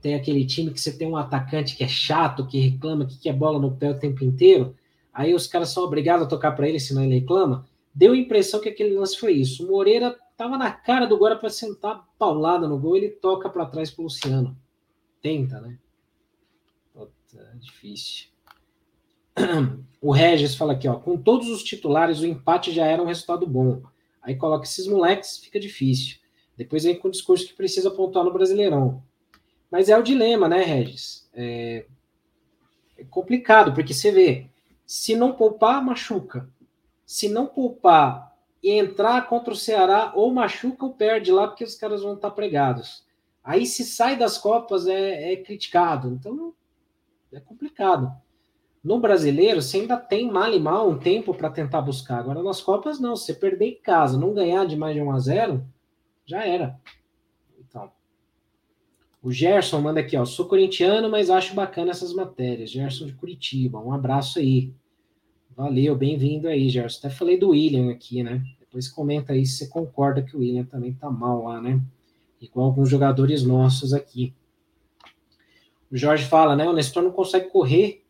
tem aquele time que você tem um atacante que é chato, que reclama, que quer bola no pé o tempo inteiro, aí os caras são obrigados a tocar para ele, senão ele reclama. Deu a impressão que aquele lance foi isso. O Moreira tava na cara do Guarda para sentar paulada no gol, ele toca para trás pro Luciano. Tenta, né? É difícil. O Regis fala aqui, ó, com todos os titulares o empate já era um resultado bom. Aí coloca esses moleques, fica difícil. Depois vem com o discurso que precisa pontuar no Brasileirão. Mas é o dilema, né, Regis? É, é complicado, porque você vê, se não poupar, machuca. Se não poupar e entrar contra o Ceará, ou machuca ou perde lá, porque os caras vão estar pregados. Aí se sai das Copas é, é criticado. Então é complicado. No brasileiro, você ainda tem mal e mal um tempo para tentar buscar. Agora, nas Copas, não. Se você perder em casa, não ganhar de mais de 1 a 0 já era. Então. O Gerson manda aqui, ó. Sou corintiano, mas acho bacana essas matérias. Gerson de Curitiba. Um abraço aí. Valeu, bem-vindo aí, Gerson. Até falei do William aqui, né? Depois comenta aí se você concorda que o William também tá mal lá, né? Igual alguns jogadores nossos aqui. O Jorge fala, né? O Nestor não consegue correr.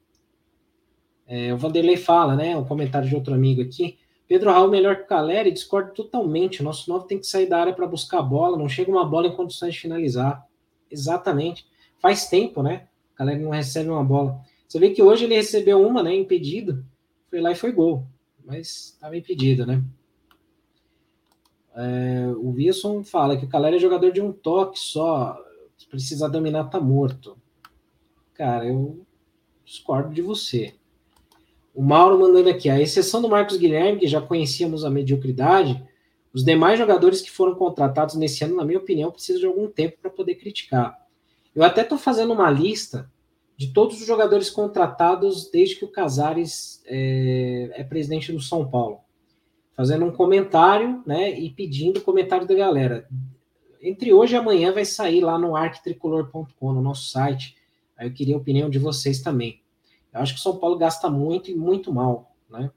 É, o Vanderlei fala, né? Um comentário de outro amigo aqui. Pedro Raul melhor que o Caleri, discordo totalmente. O nosso novo tem que sair da área para buscar a bola, não chega uma bola em condições de finalizar. Exatamente. Faz tempo, né? O Caleri não recebe uma bola. Você vê que hoje ele recebeu uma, né? Impedido. Foi lá e foi gol. Mas estava impedido, né? É, o Wilson fala que o Caleri é jogador de um toque só. Se precisar dominar, tá morto. Cara, eu discordo de você. O Mauro mandando aqui, a exceção do Marcos Guilherme, que já conhecíamos a mediocridade, os demais jogadores que foram contratados nesse ano, na minha opinião, precisam de algum tempo para poder criticar. Eu até estou fazendo uma lista de todos os jogadores contratados desde que o Casares é, é, presidente do São Paulo, fazendo um comentário, né, e pedindo comentário da galera. Entre hoje e amanhã vai sair lá no arquitricolor.com, no nosso site. Aí eu queria a opinião de vocês também. Eu acho que o São Paulo gasta muito e muito mal, né?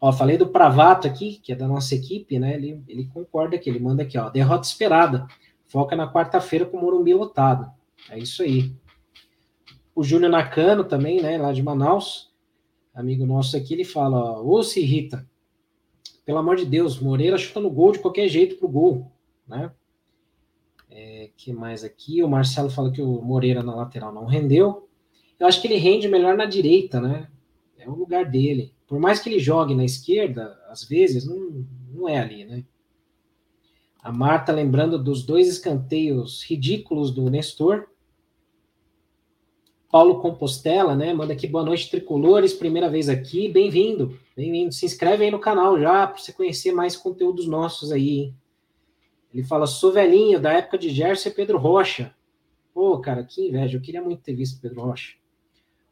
Ó, falei do Pravato aqui, que é da nossa equipe, né? Ele, ele concorda aqui, ele manda aqui, ó, derrota esperada. Foca na quarta-feira com o Morumbi lotado. É isso aí. O Júnior Nakano também, né, lá de Manaus, amigo nosso aqui, ele fala, ó, ô se irrita. Pelo amor de Deus, Moreira chuta no gol de qualquer jeito pro gol, né? É, que mais aqui? O Marcelo fala que o Moreira na lateral não rendeu. Eu acho que ele rende melhor na direita, né? É o lugar dele. Por mais que ele jogue na esquerda, às vezes, não, não é ali, né? A Marta lembrando dos dois escanteios ridículos do Nestor. Paulo Compostela, né? Manda aqui boa noite, tricolores. Primeira vez aqui, bem-vindo, bem-vindo. Se inscreve aí no canal já para você conhecer mais conteúdos nossos aí. Hein? Ele fala: sou velhinho da época de Gerson e Pedro Rocha. Pô, cara, que inveja. Eu queria muito ter visto Pedro Rocha.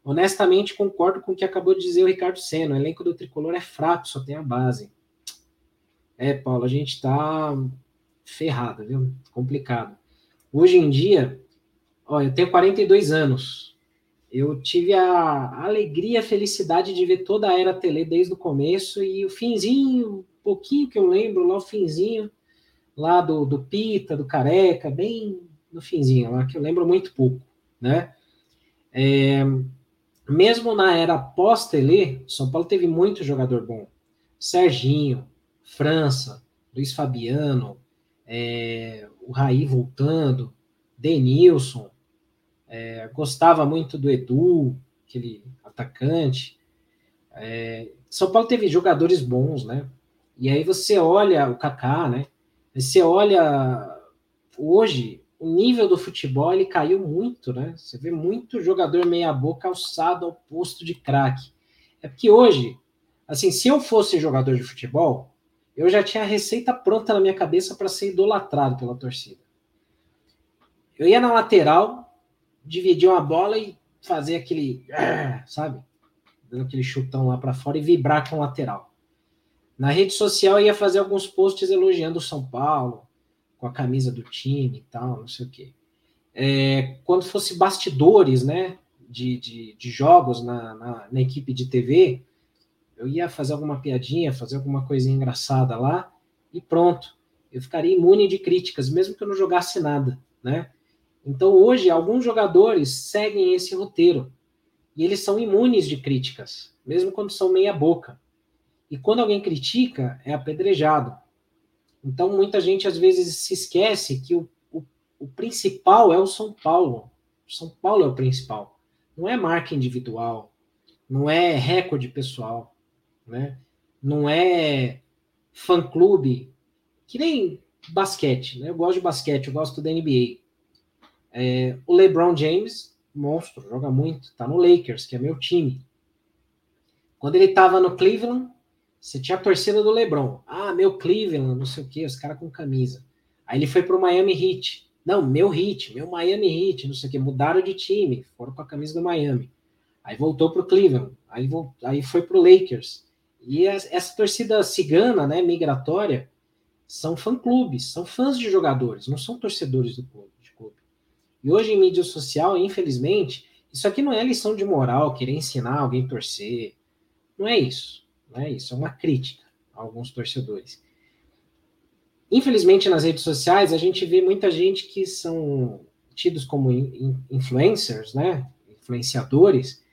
Honestamente, concordo com o que acabou de dizer o Ricardo Senna. O elenco do Tricolor é fraco, só tem a base. É, Paulo, a gente tá ferrado, viu? Complicado. Hoje em dia, ó, eu tenho 42 anos. Eu tive a alegria, a felicidade de ver toda a era tele desde o começo e o finzinho, um pouquinho que eu lembro, lá o finzinho, lá do, do Pita, do Careca, bem no finzinho, lá que eu lembro muito pouco, né? É, mesmo na era pós-Tele, São Paulo teve muito jogador bom. Serginho, França, Luiz Fabiano, é, o Raí voltando, Denilson, é, gostava muito do Edu, aquele atacante. É, São Paulo teve jogadores bons, né? E aí você olha o Kaká, né? Você olha hoje o nível do futebol ele caiu muito, né? Você vê muito jogador meia boca alçado ao posto de craque. É porque hoje, assim, se eu fosse jogador de futebol, eu já tinha a receita pronta na minha cabeça para ser idolatrado pela torcida. Eu ia na lateral, dividir uma bola e fazer aquele, sabe? Dando aquele chutão lá para fora e vibrar com o lateral. Na rede social ia fazer alguns posts elogiando o São Paulo, com a camisa do time e tal, não sei o quê. É, quando fosse bastidores, né, de, de, de jogos na, na, na, equipe de TV, eu ia fazer alguma piadinha, fazer alguma coisinha engraçada lá e pronto. Eu ficaria imune de críticas, mesmo que eu não jogasse nada, né? Então hoje alguns jogadores seguem esse roteiro e eles são imunes de críticas, mesmo quando são meia boca. E quando alguém critica, é apedrejado. Então, muita gente às vezes se esquece que o, o, o principal é o São Paulo. São Paulo é o principal. Não é marca individual, não é recorde pessoal, né? não é fã-clube, que nem basquete. Né? Eu gosto de basquete, eu gosto da NBA. É, o LeBron James, monstro, joga muito, tá no Lakers, que é meu time. Quando ele estava no Cleveland, você tinha a torcida do LeBron. Ah, meu Cleveland, não sei o quê, os caras com camisa. Aí ele foi para o Miami Heat. Não, meu Heat, meu Miami Heat, não sei o quê. Mudaram de time, foram com a camisa do Miami. Aí voltou para o Cleveland. Aí, aí foi para o Lakers. E essa torcida cigana, né, migratória, são fã-clubes, são fãs de jogadores, não são torcedores do clube, de clube. E hoje em mídia social, infelizmente, isso aqui não é lição de moral, querer ensinar alguém a torcer. Não é isso. Não é isso, é uma crítica. alguns torcedores. Infelizmente, nas redes sociais, a gente vê muita gente que são tidos como influencers, né? Influenciadores,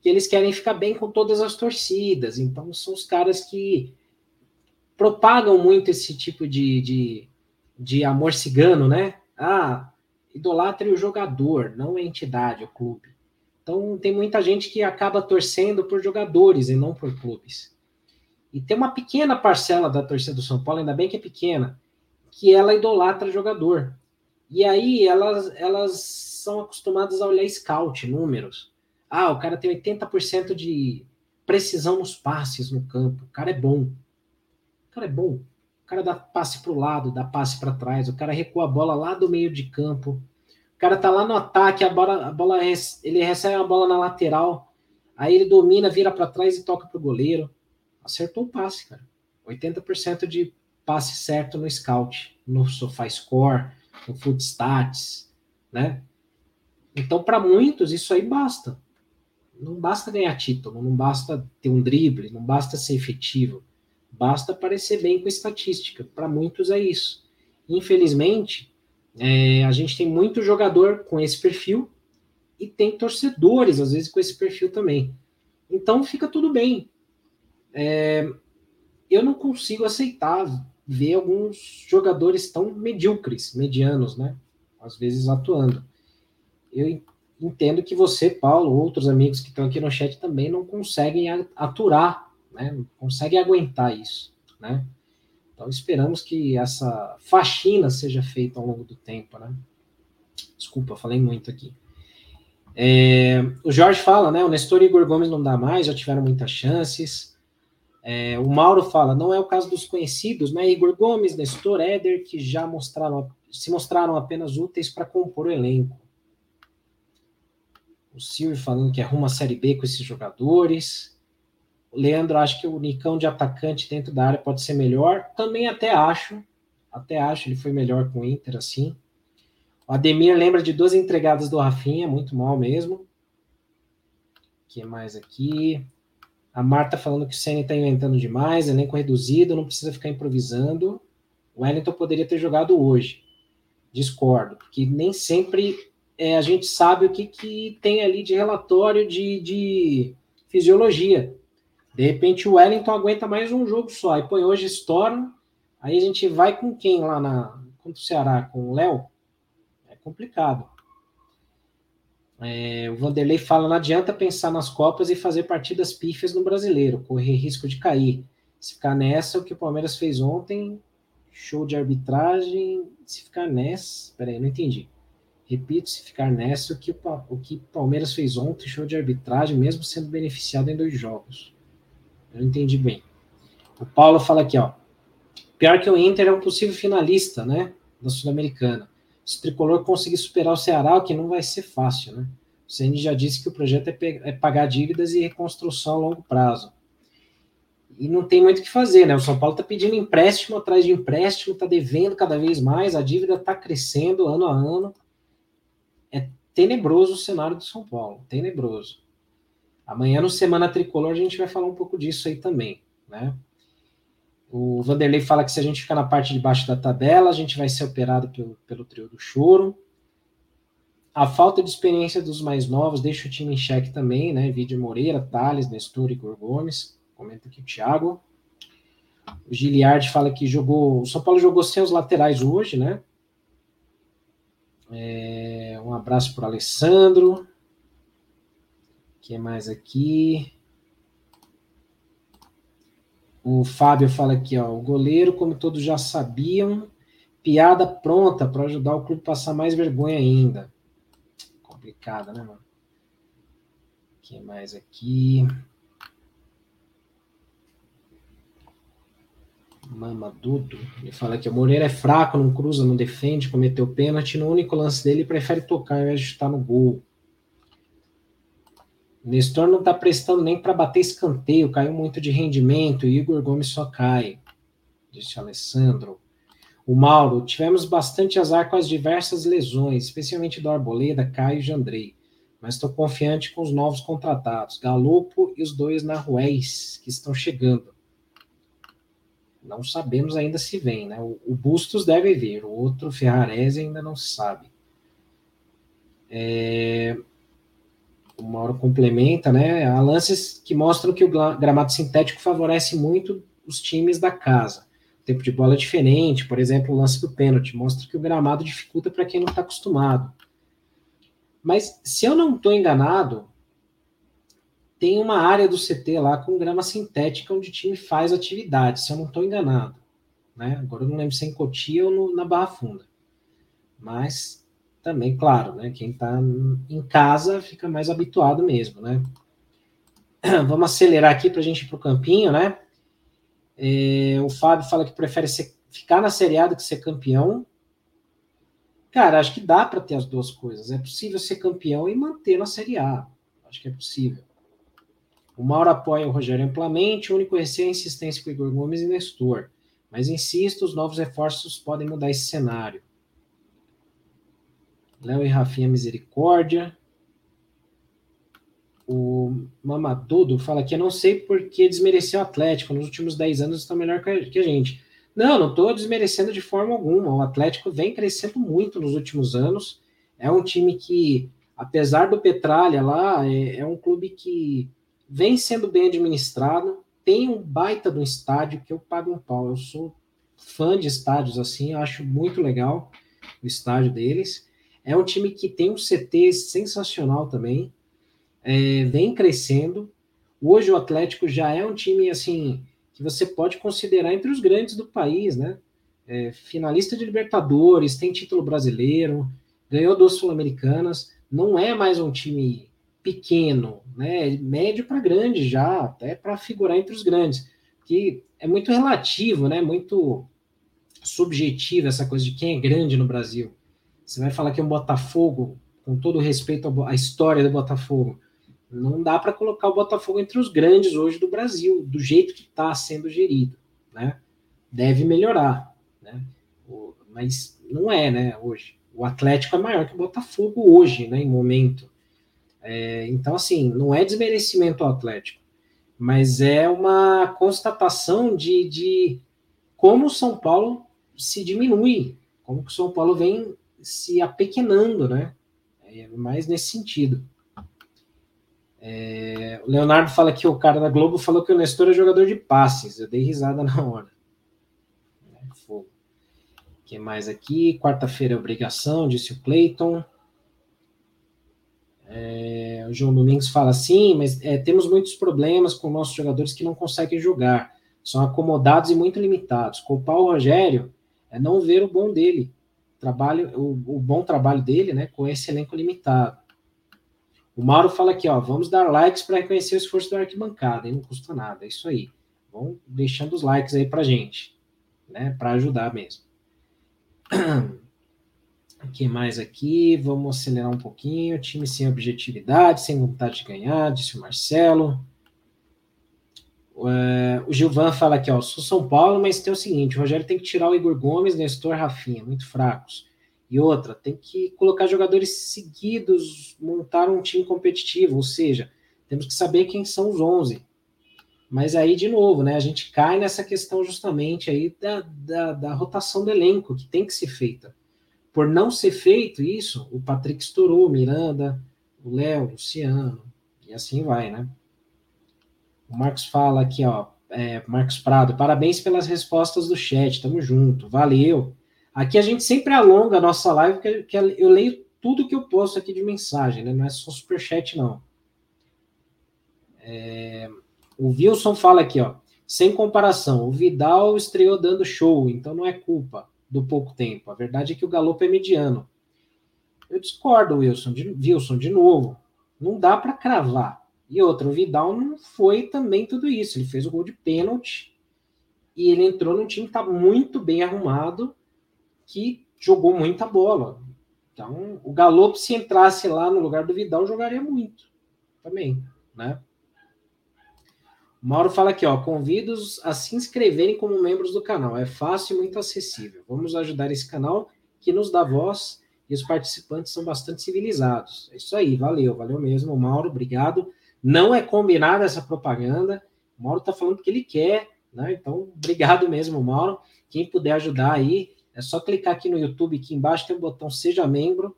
que eles querem ficar bem com todas as torcidas. Então, são os caras que propagam muito esse tipo de, de, de amor cigano, né? Ah, idolatre o jogador, não a entidade, o clube. Então, tem muita gente que acaba torcendo por jogadores e não por clubes. E tem uma pequena parcela da torcida do São Paulo, ainda bem que é pequena, que ela idolatra jogador. E aí elas, elas são acostumadas a olhar scout, números. Ah, o cara tem 80% de precisão nos passes no campo. O cara é bom. O cara é bom. O cara dá passe para o lado, dá passe para trás. O cara recua a bola lá do meio de campo. O cara tá lá no ataque, a bola, a bola ele recebe a bola na lateral. Aí ele domina, vira para trás e toca pro goleiro acertou o passe, cara. 80% de passe certo no scout, no SofaScore, no Footstats, né? Então, para muitos, isso aí basta. Não basta ganhar título, não basta ter um drible, não basta ser efetivo. Basta aparecer bem com estatística. Para muitos é isso. Infelizmente, é, a gente tem muito jogador com esse perfil e tem torcedores, às vezes, com esse perfil também. Então, fica tudo bem. É, eu não consigo aceitar ver alguns jogadores tão medíocres, medianos, né? Às vezes atuando. Eu entendo que você, Paulo, outros amigos que estão aqui no chat também não conseguem aturar, né? Não conseguem aguentar isso, né? Então esperamos que essa faxina seja feita ao longo do tempo, né? Desculpa, falei muito aqui. É, o Jorge fala, né? O Nestor e Igor Gomes não dá mais, já tiveram muitas chances. É, o Mauro fala, não é o caso dos conhecidos, né? Igor Gomes, Nestor Éder, que já mostraram, se mostraram apenas úteis para compor o elenco. O Silvio falando que arruma a Série B com esses jogadores. O Leandro acha que o Nicão de atacante dentro da área pode ser melhor. Também até acho. Até acho, ele foi melhor com o Inter, assim. O Ademir lembra de duas entregadas do Rafinha, muito mal mesmo. O que mais aqui? A Marta falando que o Senna está inventando demais, elenco reduzido, não precisa ficar improvisando. O Wellington poderia ter jogado hoje. Discordo, porque nem sempre é, a gente sabe o que, que tem ali de relatório de, de fisiologia. De repente o Wellington aguenta mais um jogo só, e põe hoje estoura, aí a gente vai com quem lá na, contra o Ceará? Com o Léo? É complicado. É, o Vanderlei fala: não adianta pensar nas Copas e fazer partidas pífias no brasileiro, correr risco de cair. Se ficar nessa, o que o Palmeiras fez ontem, show de arbitragem. Se ficar nessa. Peraí, não entendi. Repito, se ficar nessa, o que o, o que Palmeiras fez ontem, show de arbitragem, mesmo sendo beneficiado em dois jogos. Eu não entendi bem. O Paulo fala aqui, ó. Pior que o Inter é um possível finalista, né? Da Sul-Americana se o tricolor conseguir superar o Ceará, o que não vai ser fácil, né? O CN já disse que o projeto é, é pagar dívidas e reconstrução a longo prazo. E não tem muito o que fazer, né? O São Paulo está pedindo empréstimo atrás de empréstimo, está devendo cada vez mais, a dívida está crescendo ano a ano. É tenebroso o cenário do São Paulo, tenebroso. Amanhã no Semana Tricolor a gente vai falar um pouco disso aí também, né? O Vanderlei fala que se a gente ficar na parte de baixo da tabela, a gente vai ser operado pelo, pelo trio do choro. A falta de experiência dos mais novos deixa o time em xeque também, né? Vídeo Moreira, Thales, Nestor e Gomes. Comenta aqui o Thiago. O Giliard fala que jogou. O São Paulo jogou sem os laterais hoje, né? É, um abraço para o Alessandro. O que mais aqui? O Fábio fala aqui, ó, o goleiro, como todos já sabiam, piada pronta para ajudar o clube a passar mais vergonha ainda. Complicada, né, mano? O que mais aqui? Mamadudo, ele fala que o Moreira é fraco, não cruza, não defende, cometeu pênalti. No único lance dele, prefere tocar ao invés de chutar no gol. Nestor não está prestando nem para bater escanteio, caiu muito de rendimento, Igor Gomes só cai, disse Alessandro. O Mauro, tivemos bastante azar com as diversas lesões, especialmente do Arboleda, Caio e Jandrei, mas estou confiante com os novos contratados, Galopo e os dois Naruéis, que estão chegando. Não sabemos ainda se vem, né? O, o Bustos deve vir, o outro Ferrarese ainda não sabe. É, o Mauro complementa, né? Há lances que mostram que o gramado sintético favorece muito os times da casa. O tempo de bola é diferente, por exemplo, o lance do pênalti mostra que o gramado dificulta para quem não está acostumado. Mas se eu não estou enganado, tem uma área do CT lá com grama sintética onde o time faz atividade, se eu não estou enganado. Né? Agora eu não lembro se é em Cotia ou no, na Barra Funda. Mas também, claro, né? Quem está em casa fica mais habituado mesmo, né? Vamos acelerar aqui para a gente ir para o campinho, né? É, o Fábio fala que prefere ser, ficar na Série A do que ser campeão. Cara, acho que dá para ter as duas coisas. É possível ser campeão e manter na Série A. Acho que é possível. O Mauro apoia o Rogério amplamente, o único receio é a insistência com Igor Gomes e Nestor. Mas insisto, os novos reforços podem mudar esse cenário. Léo e Rafinha Misericórdia. O Mamadudo fala que eu não sei por que desmereceu o Atlético. Nos últimos 10 anos está melhor que a gente. Não, não estou desmerecendo de forma alguma. O Atlético vem crescendo muito nos últimos anos. É um time que, apesar do Petralha lá, é, é um clube que vem sendo bem administrado. Tem um baita do estádio que eu pago um pau. Eu sou fã de estádios assim, acho muito legal o estádio deles. É um time que tem um CT sensacional também, é, vem crescendo. Hoje o Atlético já é um time assim que você pode considerar entre os grandes do país, né? É, finalista de Libertadores, tem título brasileiro, ganhou duas Sul-Americanas, não é mais um time pequeno, né? Médio para grande já, até para figurar entre os grandes, que é muito relativo, né? Muito subjetivo essa coisa de quem é grande no Brasil. Você vai falar que é um Botafogo, com todo respeito à história do Botafogo, não dá para colocar o Botafogo entre os grandes hoje do Brasil, do jeito que está sendo gerido, né? Deve melhorar, né? Mas não é, né? Hoje o Atlético é maior que o Botafogo hoje, né? Em momento. É, então, assim, não é desmerecimento ao Atlético, mas é uma constatação de, de como o São Paulo se diminui, como que o São Paulo vem se apequenando, né? É mais nesse sentido. É, o Leonardo fala que o cara da Globo falou que o Nestor é jogador de passes. Eu dei risada na hora. É, fogo. O que mais aqui? Quarta-feira é obrigação, disse o Clayton. É, o João Domingos fala assim, mas é, temos muitos problemas com nossos jogadores que não conseguem jogar. São acomodados e muito limitados. Culpar o Rogério é não ver o bom dele trabalho, o, o bom trabalho dele, né, com esse elenco limitado. O Mauro fala aqui, ó, vamos dar likes para reconhecer o esforço da arquibancada, não custa nada, é isso aí. Vão deixando os likes aí para gente, né, para ajudar mesmo. O que mais aqui? Vamos acelerar um pouquinho. Time sem objetividade, sem vontade de ganhar, disse o Marcelo. Uh, o Gilvan fala aqui, ó, sou São Paulo, mas tem o seguinte, o Rogério tem que tirar o Igor Gomes, Nestor, Rafinha, muito fracos. E outra, tem que colocar jogadores seguidos, montar um time competitivo, ou seja, temos que saber quem são os 11. Mas aí, de novo, né, a gente cai nessa questão justamente aí da, da, da rotação do elenco, que tem que ser feita. Por não ser feito isso, o Patrick estourou, Miranda, o Léo, o Luciano, e assim vai, né? O Marcos fala aqui, ó, é, Marcos Prado, parabéns pelas respostas do chat, tamo junto, valeu. Aqui a gente sempre alonga a nossa live, porque que eu leio tudo que eu posto aqui de mensagem, né? Não é só superchat, não. É, o Wilson fala aqui, ó, sem comparação, o Vidal estreou dando show, então não é culpa do pouco tempo. A verdade é que o galope é mediano. Eu discordo, Wilson, de, Wilson, de novo. Não dá para cravar. E outra, o Vidal não foi também tudo isso. Ele fez o gol de pênalti e ele entrou num time que está muito bem arrumado, que jogou muita bola. Então, o Galo, se entrasse lá no lugar do Vidal, jogaria muito também, né? O Mauro fala aqui, ó, convido-os a se inscreverem como membros do canal. É fácil e muito acessível. Vamos ajudar esse canal que nos dá voz e os participantes são bastante civilizados. É isso aí, valeu, valeu mesmo, Mauro, obrigado. Não é combinada essa propaganda. O Mauro está falando que ele quer. né? Então, obrigado mesmo, Mauro. Quem puder ajudar aí, é só clicar aqui no YouTube, aqui embaixo tem o botão Seja Membro,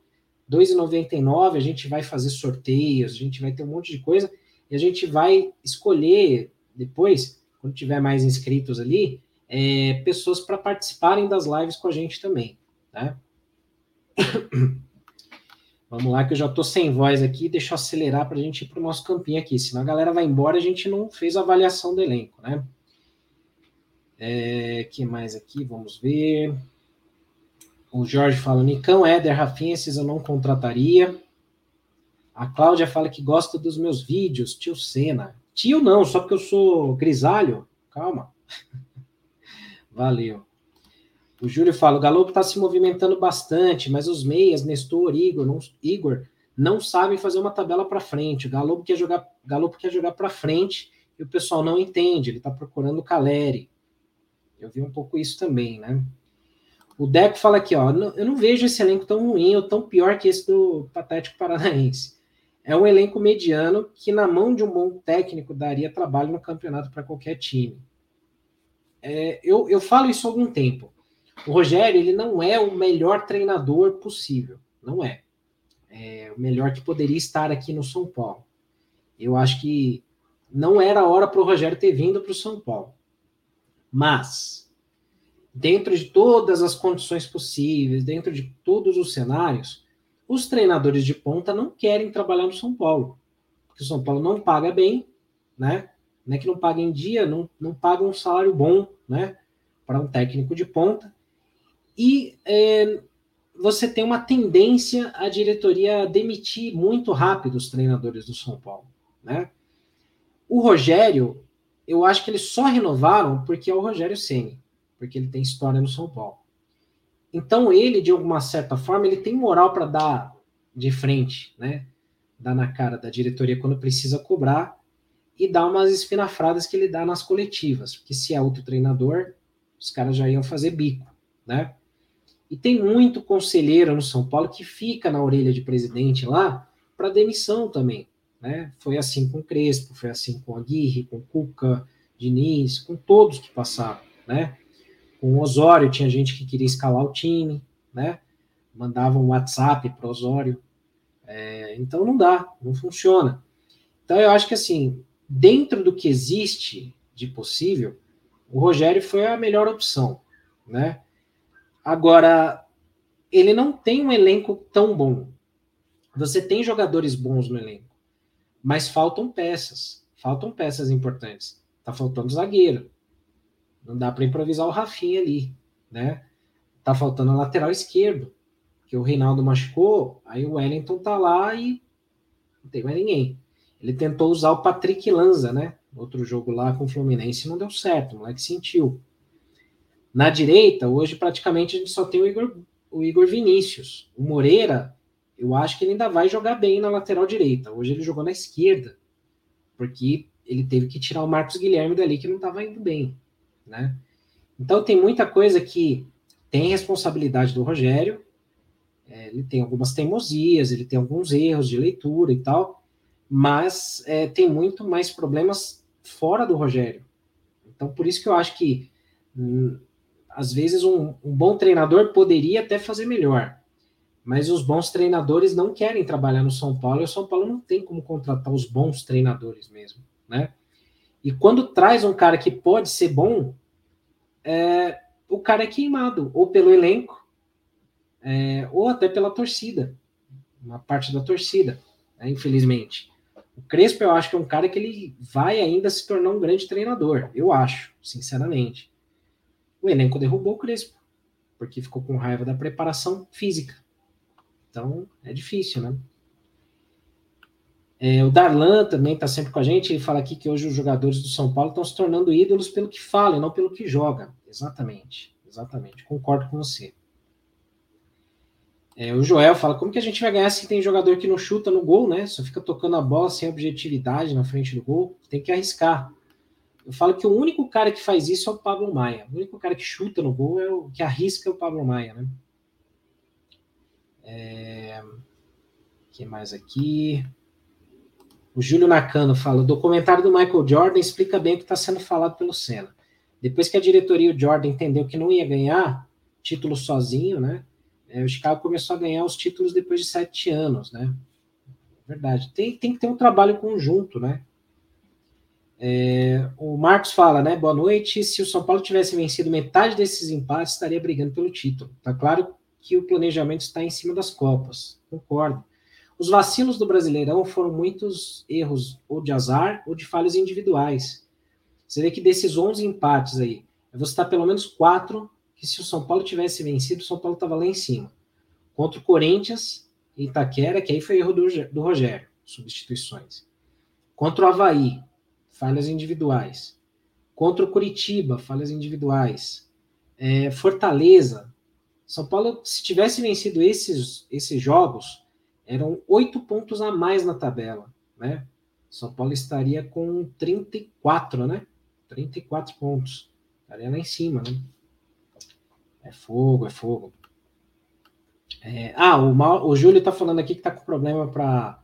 R$ 2,99. A gente vai fazer sorteios, a gente vai ter um monte de coisa e a gente vai escolher depois, quando tiver mais inscritos ali, é, pessoas para participarem das lives com a gente também, né? Vamos lá, que eu já estou sem voz aqui, deixa eu acelerar para a gente ir para o nosso campinho aqui, senão a galera vai embora a gente não fez a avaliação do elenco, né? É, que mais aqui? Vamos ver. O Jorge fala, Nicão, Éder, Rafinha, esses eu não contrataria. A Cláudia fala que gosta dos meus vídeos, tio Senna. Tio não, só porque eu sou grisalho. Calma. Valeu. O Júlio fala: o Galo está se movimentando bastante, mas os meias, Nestor, Igor, não, Igor, não sabem fazer uma tabela para frente. O Galo quer jogar, Galo quer jogar para frente e o pessoal não entende. Ele está procurando o Caleri. Eu vi um pouco isso também, né? O Deco fala aqui, ó, eu não vejo esse elenco tão ruim ou tão pior que esse do Patético Paranaense. É um elenco mediano que, na mão de um bom técnico, daria trabalho no campeonato para qualquer time. É, eu, eu falo isso há algum tempo. O Rogério, ele não é o melhor treinador possível. Não é. É o melhor que poderia estar aqui no São Paulo. Eu acho que não era a hora para o Rogério ter vindo para o São Paulo. Mas, dentro de todas as condições possíveis, dentro de todos os cenários, os treinadores de ponta não querem trabalhar no São Paulo. Porque o São Paulo não paga bem, né? Não é que não paga em dia, não, não paga um salário bom, né? Para um técnico de ponta. E é, você tem uma tendência a diretoria a demitir muito rápido os treinadores do São Paulo, né? O Rogério, eu acho que eles só renovaram porque é o Rogério Ceni, porque ele tem história no São Paulo. Então ele, de alguma certa forma, ele tem moral para dar de frente, né? Dar na cara da diretoria quando precisa cobrar e dar umas espinafradas que ele dá nas coletivas, porque se é outro treinador, os caras já iam fazer bico, né? E tem muito conselheiro no São Paulo que fica na orelha de presidente lá para demissão também. Né? Foi assim com Crespo, foi assim com Aguirre, com Cuca, Diniz, com todos que passaram. Né? Com Osório, tinha gente que queria escalar o time, né? mandava um WhatsApp para Osório. É, então não dá, não funciona. Então eu acho que assim, dentro do que existe de possível, o Rogério foi a melhor opção, né? Agora, ele não tem um elenco tão bom. Você tem jogadores bons no elenco, mas faltam peças. Faltam peças importantes. Tá faltando zagueiro. Não dá para improvisar o Rafinha ali, né? Tá faltando a lateral esquerdo, que o Reinaldo machucou, aí o Wellington tá lá e não tem mais ninguém. Ele tentou usar o Patrick Lanza, né? Outro jogo lá com o Fluminense não deu certo, o moleque sentiu. Na direita, hoje praticamente a gente só tem o Igor, o Igor Vinícius. O Moreira, eu acho que ele ainda vai jogar bem na lateral direita. Hoje ele jogou na esquerda, porque ele teve que tirar o Marcos Guilherme dali que não estava indo bem, né? Então tem muita coisa que tem responsabilidade do Rogério. É, ele tem algumas teimosias, ele tem alguns erros de leitura e tal, mas é, tem muito mais problemas fora do Rogério. Então por isso que eu acho que hum, às vezes um, um, bom treinador poderia até fazer melhor, mas os bons treinadores não querem trabalhar no São Paulo e o São Paulo não tem como contratar os bons treinadores mesmo, né? E quando traz um cara que pode ser bom, é, o cara é queimado, ou pelo elenco, é, ou até pela torcida, uma parte da torcida, né, infelizmente. O Crespo, eu acho que é um cara que ele vai ainda se tornar um grande treinador, eu acho, sinceramente o elenco derrubou o Crespo, porque ficou com raiva da preparação física. Então, é difícil, né? É, o Darlan também está sempre com a gente. Ele fala aqui que hoje os jogadores do São Paulo estão se tornando ídolos pelo que falam, não pelo que joga. Exatamente, exatamente. Concordo com você. É, o Joel fala: como que a gente vai ganhar se tem jogador que não chuta no gol, né? Só fica tocando a bola sem objetividade na frente do gol? Tem que arriscar. Eu falo que o único cara que faz isso é o Pablo Maia. O único cara que chuta no gol é o que arrisca é o Pablo Maia, né? É... que mais aqui? O Júlio Nakano fala: o documentário do Michael Jordan explica bem o que está sendo falado pelo Senna. Depois que a diretoria e o Jordan entendeu que não ia ganhar título sozinho, né? É, o Chicago começou a ganhar os títulos depois de sete anos, né? Verdade. Tem, tem que ter um trabalho conjunto, né? É, o Marcos fala, né? Boa noite. Se o São Paulo tivesse vencido metade desses empates, estaria brigando pelo título. Tá claro que o planejamento está em cima das Copas. Concordo. Os vacilos do Brasileirão foram muitos erros ou de azar ou de falhas individuais. Você vê que desses 11 empates aí, vou citar pelo menos quatro que se o São Paulo tivesse vencido, o São Paulo estava lá em cima. Contra o Corinthians e Itaquera, que aí foi erro do, do Rogério, substituições. Contra o Havaí, falhas individuais. Contra o Curitiba, falhas individuais. É, Fortaleza. São Paulo, se tivesse vencido esses, esses jogos, eram oito pontos a mais na tabela, né? São Paulo estaria com 34, né? 34 pontos. Estaria lá em cima, né? É fogo, é fogo. É, ah, o, o Júlio tá falando aqui que tá com problema para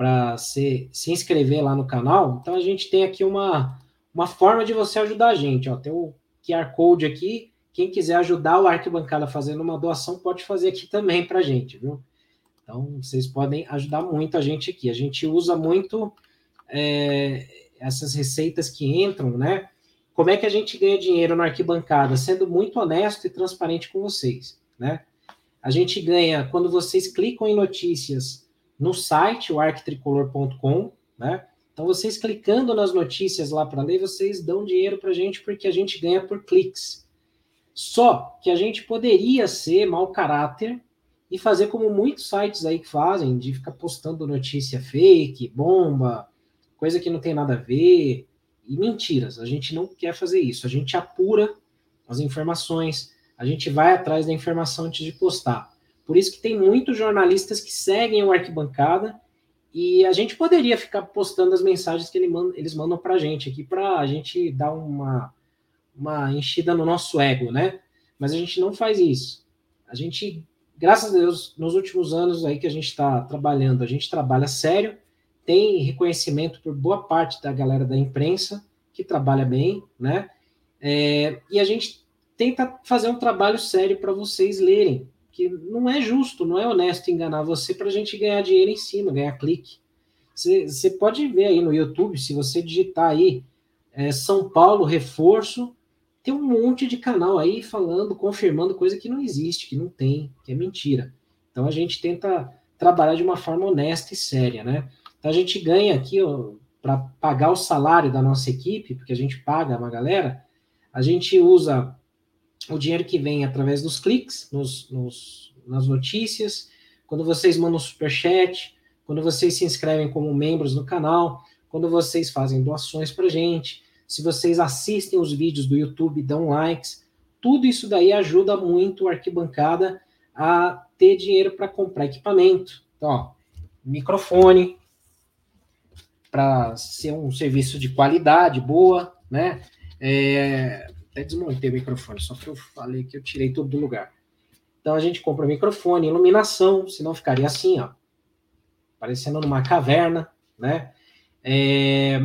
para se, se inscrever lá no canal. Então a gente tem aqui uma, uma forma de você ajudar a gente. Ó. Tem o QR Code aqui. Quem quiser ajudar o Arquibancada fazendo uma doação, pode fazer aqui também para a gente, viu? Então vocês podem ajudar muito a gente aqui. A gente usa muito é, essas receitas que entram, né? Como é que a gente ganha dinheiro na arquibancada? Sendo muito honesto e transparente com vocês, né? A gente ganha quando vocês clicam em notícias no site, o arquitricolor.com, né? Então, vocês clicando nas notícias lá para ler, vocês dão dinheiro para a gente porque a gente ganha por cliques. Só que a gente poderia ser mau caráter e fazer como muitos sites aí que fazem, de ficar postando notícia fake, bomba, coisa que não tem nada a ver, e mentiras. A gente não quer fazer isso. A gente apura as informações, a gente vai atrás da informação antes de postar. Por isso que tem muitos jornalistas que seguem o Arquibancada e a gente poderia ficar postando as mensagens que ele manda, eles mandam para a gente aqui para a gente dar uma, uma enchida no nosso ego, né? Mas a gente não faz isso. A gente, graças a Deus, nos últimos anos aí que a gente está trabalhando, a gente trabalha sério, tem reconhecimento por boa parte da galera da imprensa que trabalha bem, né? É, e a gente tenta fazer um trabalho sério para vocês lerem, que não é justo, não é honesto enganar você para a gente ganhar dinheiro em cima, ganhar clique. Você pode ver aí no YouTube, se você digitar aí é, São Paulo reforço, tem um monte de canal aí falando, confirmando coisa que não existe, que não tem, que é mentira. Então a gente tenta trabalhar de uma forma honesta e séria, né? Então a gente ganha aqui para pagar o salário da nossa equipe, porque a gente paga uma galera, a gente usa o dinheiro que vem através dos cliques nos, nos, nas notícias, quando vocês mandam superchat, quando vocês se inscrevem como membros no canal, quando vocês fazem doações para gente, se vocês assistem os vídeos do YouTube, dão likes, tudo isso daí ajuda muito a arquibancada a ter dinheiro para comprar equipamento. Então, ó, microfone para ser um serviço de qualidade boa, né? É, até desmontei o microfone, só que eu falei que eu tirei tudo do lugar. Então a gente compra microfone, iluminação, senão ficaria assim, ó, parecendo numa caverna, né? É,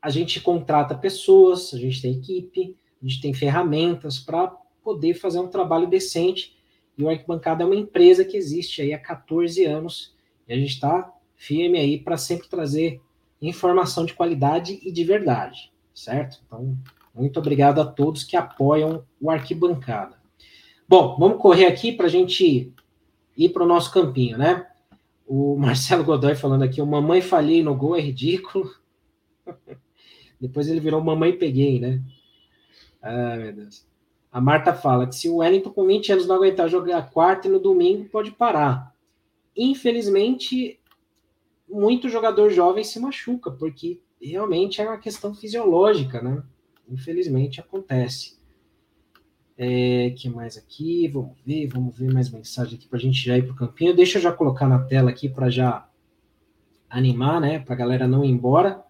a gente contrata pessoas, a gente tem equipe, a gente tem ferramentas para poder fazer um trabalho decente. E o Arquibancada é uma empresa que existe aí há 14 anos e a gente está firme aí para sempre trazer informação de qualidade e de verdade, certo? Então, muito obrigado a todos que apoiam o Arquibancada. Bom, vamos correr aqui para a gente ir para o nosso campinho, né? O Marcelo Godoy falando aqui, o mamãe falhei no gol é ridículo. Depois ele virou mamãe peguei, né? Ah, meu Deus. A Marta fala que se o Wellington com 20 anos não aguentar jogar quarta e no domingo, pode parar. Infelizmente, muito jogador jovem se machuca, porque realmente é uma questão fisiológica, né? Infelizmente acontece. É, que mais aqui? Vamos ver, vamos ver mais mensagem aqui para a gente já ir para o campinho. Deixa eu já colocar na tela aqui para já animar, né? Para a galera não ir embora.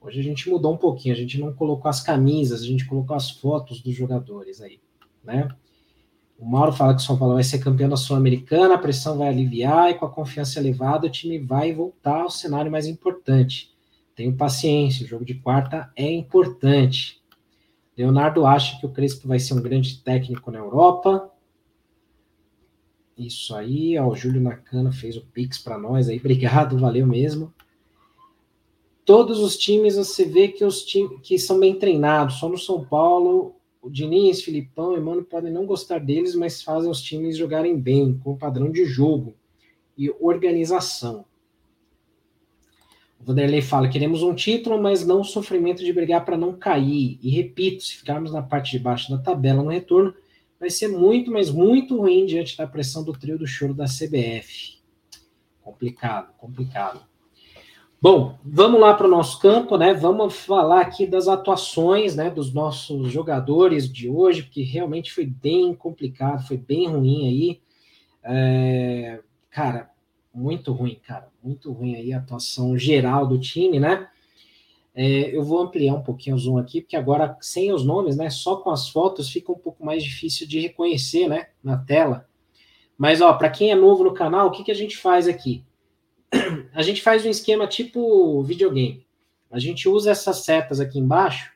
Hoje a gente mudou um pouquinho, a gente não colocou as camisas, a gente colocou as fotos dos jogadores aí, né? O Mauro fala que o São Paulo vai ser campeão da Sul-Americana, a pressão vai aliviar e com a confiança elevada o time vai voltar ao cenário mais importante. Tenho paciência, o jogo de quarta é importante. Leonardo acha que o Crespo vai ser um grande técnico na Europa. Isso aí, ó, o Júlio Nakano fez o Pix para nós aí, obrigado, valeu mesmo. Todos os times você vê que os times que são bem treinados, só no São Paulo, o Diniz, Filipão e Mano podem não gostar deles, mas fazem os times jogarem bem, com padrão de jogo e organização. O Vanderlei fala: queremos um título, mas não o sofrimento de brigar para não cair. E repito, se ficarmos na parte de baixo da tabela no retorno, vai ser muito, mas muito ruim diante da pressão do trio do choro da CBF. Complicado, complicado. Bom, vamos lá para o nosso campo, né? Vamos falar aqui das atuações, né, dos nossos jogadores de hoje, porque realmente foi bem complicado, foi bem ruim aí. É, cara, muito ruim, cara, muito ruim aí a atuação geral do time, né? É, eu vou ampliar um pouquinho o zoom aqui, porque agora, sem os nomes, né, só com as fotos fica um pouco mais difícil de reconhecer, né, na tela. Mas, ó, para quem é novo no canal, o que, que a gente faz aqui? A gente faz um esquema tipo videogame. A gente usa essas setas aqui embaixo,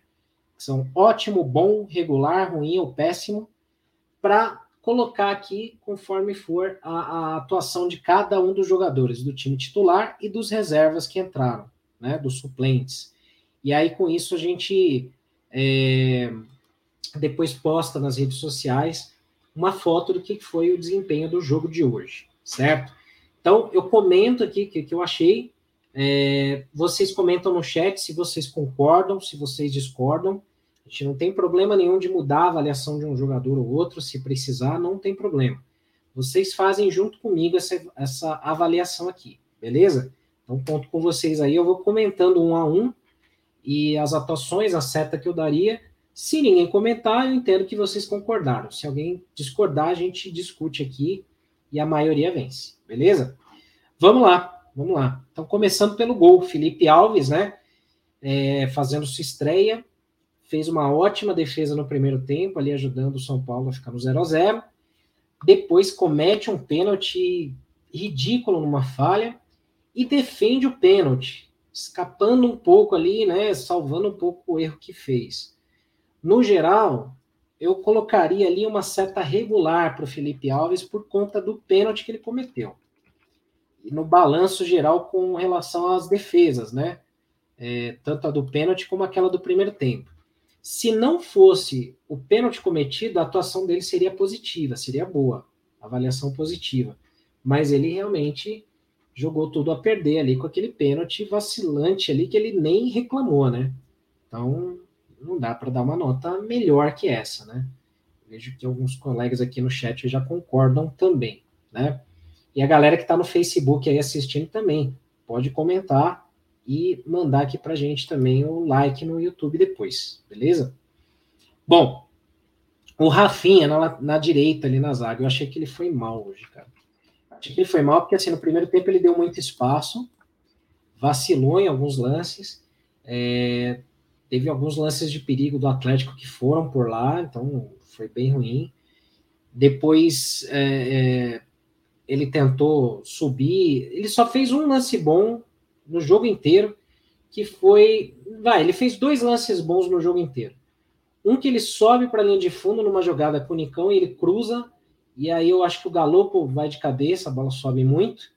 que são ótimo, bom, regular, ruim ou péssimo, para colocar aqui conforme for a, a, atuação de cada um dos jogadores, do time titular e dos reservas que entraram, né, dos suplentes. E aí, com isso, a gente é, depois posta nas redes sociais uma foto do que foi o desempenho do jogo de hoje, certo? Então, eu comento aqui o que, que eu achei. É, vocês comentam no chat se vocês concordam, se vocês discordam. A gente não tem problema nenhum de mudar a avaliação de um jogador ou outro, se precisar, não tem problema. Vocês fazem junto comigo essa, essa avaliação aqui, beleza? Então, ponto com vocês aí, eu vou comentando um a um e as atuações, a seta que eu daria. Se ninguém comentar, eu entendo que vocês concordaram. Se alguém discordar, a gente discute aqui e a maioria vence, beleza? Vamos lá, vamos lá. Então, começando pelo gol, Felipe Alves, né? É, fazendo sua estreia, fez uma ótima defesa no primeiro tempo, ali ajudando o São Paulo a ficar no 0 a 0 Depois comete um pênalti ridículo numa falha e defende o pênalti escapando um pouco ali, né, salvando um pouco o erro que fez. No geral, eu colocaria ali uma seta regular para o Felipe Alves por conta do pênalti que ele cometeu. E no balanço geral com relação às defesas, né? É, tanto a do pênalti como aquela do primeiro tempo. Se não fosse o pênalti cometido, a atuação dele seria positiva, seria boa, avaliação positiva. Mas ele realmente jogou tudo a perder ali com aquele pênalti vacilante ali que ele nem reclamou, né? Então, não dá para dar uma nota melhor que essa, né? Vejo que alguns colegas aqui no chat já concordam também, né? E a galera que está no Facebook aí assistindo também pode comentar e mandar aqui para gente também o like no YouTube depois, beleza? Bom, o Rafinha na, na direita ali na zaga, eu achei que ele foi mal hoje, cara. Achei que ele foi mal porque, assim, no primeiro tempo ele deu muito espaço, vacilou em alguns lances, é, teve alguns lances de perigo do Atlético que foram por lá, então foi bem ruim. Depois é, é, ele tentou subir, ele só fez um lance bom no jogo inteiro, que foi. Vai, ele fez dois lances bons no jogo inteiro. Um que ele sobe para a linha de fundo numa jogada com o Nicão e ele cruza e aí eu acho que o Galopo vai de cabeça, a bola sobe muito.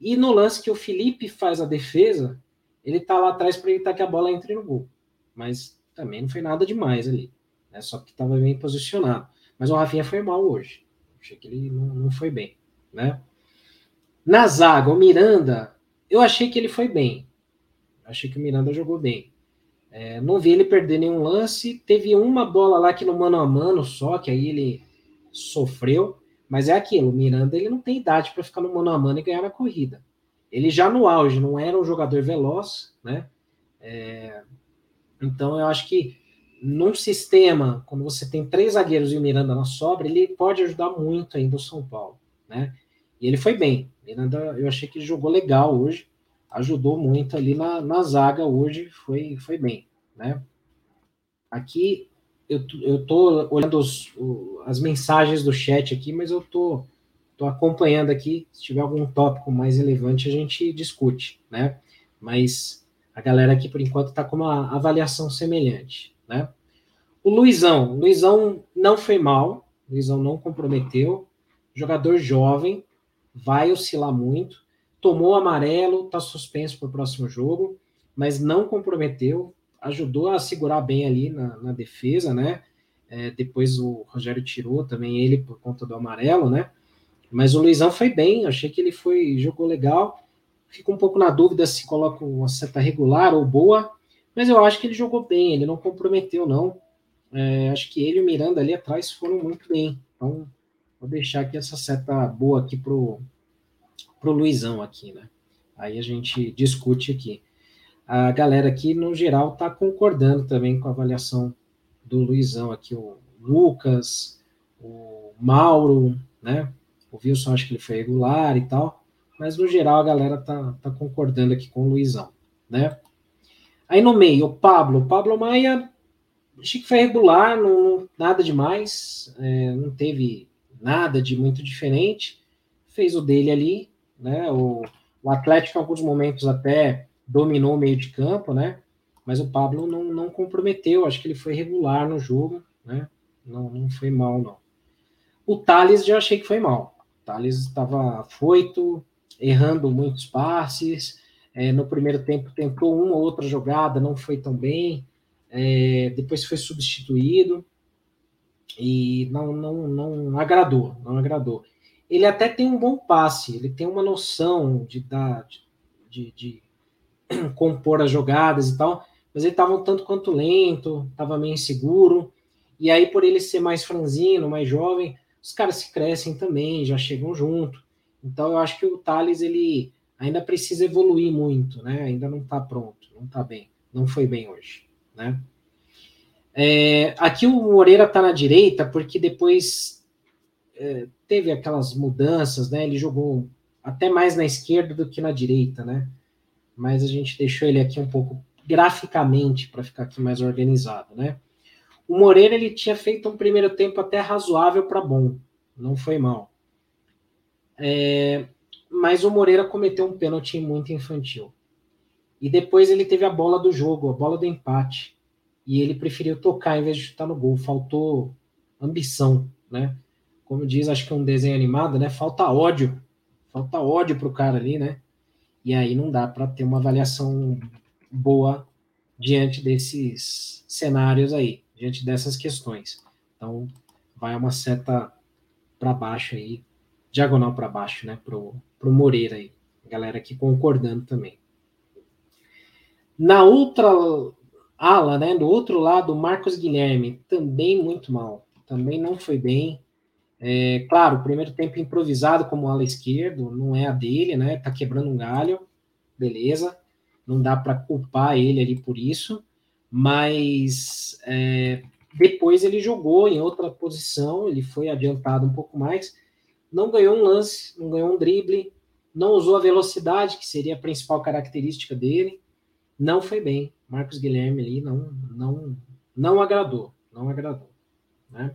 E no lance que o Felipe faz a defesa, ele tá lá atrás para evitar que a bola entre no gol. Mas também não foi nada demais ali. Né? Só que estava bem posicionado. Mas o Rafinha foi mal hoje. Achei que ele não, não foi bem. Né? Na zaga, o Miranda, eu achei que ele foi bem. Achei que o Miranda jogou bem. É, não vi ele perder nenhum lance. Teve uma bola lá que no mano a mano só, que aí ele sofreu, mas é aquilo, o Miranda ele não tem idade para ficar no mano a mano e ganhar na corrida. Ele já no auge não era um jogador veloz, né? É, então eu acho que num sistema, quando você tem três zagueiros e o Miranda na sobra, ele pode ajudar muito ainda o São Paulo, né? E ele foi bem. Miranda, eu achei que jogou legal hoje, ajudou muito ali na, na zaga hoje, foi, foi bem, né? Aqui eu, eu tô olhando os, as mensagens do chat aqui, mas eu tô, tô acompanhando aqui. Se tiver algum tópico mais relevante, a gente discute, né? Mas a galera aqui, por enquanto, está com uma avaliação semelhante, né? O Luizão, Luizão não foi mal, Luizão não comprometeu, jogador jovem, vai oscilar muito, tomou amarelo, está suspenso para o próximo jogo, mas não comprometeu, ajudou a segurar bem ali na, na defesa, né? É, depois o Rogério tirou também ele por conta do amarelo, né? Mas o Luizão foi bem, achei que ele foi jogou legal. Fico um pouco na dúvida se coloca uma seta regular ou boa, mas eu acho que ele jogou bem, ele não comprometeu, não. É, acho que ele e o Miranda ali atrás foram muito bem. Então, vou deixar aqui essa seta boa aqui pro, pro Luizão aqui, né? Aí a gente discute aqui. A galera aqui, no geral, tá concordando também com a avaliação do Luizão aqui, o Lucas, o Mauro, né? O Wilson acho que ele foi regular e tal, mas no geral a galera tá, tá concordando aqui com o Luizão, né? Aí no meio, o Pablo. O Pablo Maia, achei que foi regular, não, nada demais, é, não teve nada de muito diferente. Fez o dele ali, né? O, o Atlético, em alguns momentos, até dominou o meio de campo, né? Mas o Pablo não, não comprometeu, acho que ele foi regular no jogo, né? Não, não foi mal, não. O Thales já achei que foi mal. O Thales estava foito, errando muitos passes, é, no primeiro tempo tentou uma ou outra jogada, não foi tão bem. É, depois foi substituído e não, não, não agradou, não agradou. Ele até tem um bom passe, ele tem uma noção de dar, de, de, de compor as jogadas e tal, mas ele estava um tanto quanto lento, estava meio inseguro. E aí, por ele ser mais franzino, mais jovem, os caras se crescem também, já chegam junto. Então, eu acho que o Thales ele ainda precisa evoluir muito, né? Ainda não está pronto, não está bem, não foi bem hoje, né? É, aqui o Moreira está na direita porque depois é, teve aquelas mudanças, né? Ele jogou até mais na esquerda do que na direita, né? Mas a gente deixou ele aqui um pouco graficamente para ficar aqui mais organizado, né? O Moreira ele tinha feito um primeiro tempo até razoável para bom, não foi mal. É, mas o Moreira cometeu um pênalti muito infantil. E depois ele teve a bola do jogo, a bola do empate. E ele preferiu tocar em vez de chutar no gol. Faltou ambição, né? Como diz, acho que é um desenho animado, né? Falta ódio. Falta ódio pro cara ali, né? E aí não dá para ter uma avaliação boa diante desses cenários aí, diante dessas questões. Então, vai uma seta para baixo aí, diagonal para baixo, né, pro, pro Moreira aí. Galera aqui concordando também. Na outra ala, né, do outro lado, Marcos Guilherme, também muito mal. Também não foi bem. É, claro, primeiro tempo improvisado como ala esquerdo, não é a dele, né? Tá quebrando um galho, beleza. Não dá para culpar ele ali por isso, mas é, depois ele jogou em outra posição, ele foi adiantado um pouco mais não ganhou um lance, não ganhou um drible, não usou a velocidade, que seria a principal característica dele, não foi bem. Marcos Guilherme ali não, não, não agradou, não agradou. Né?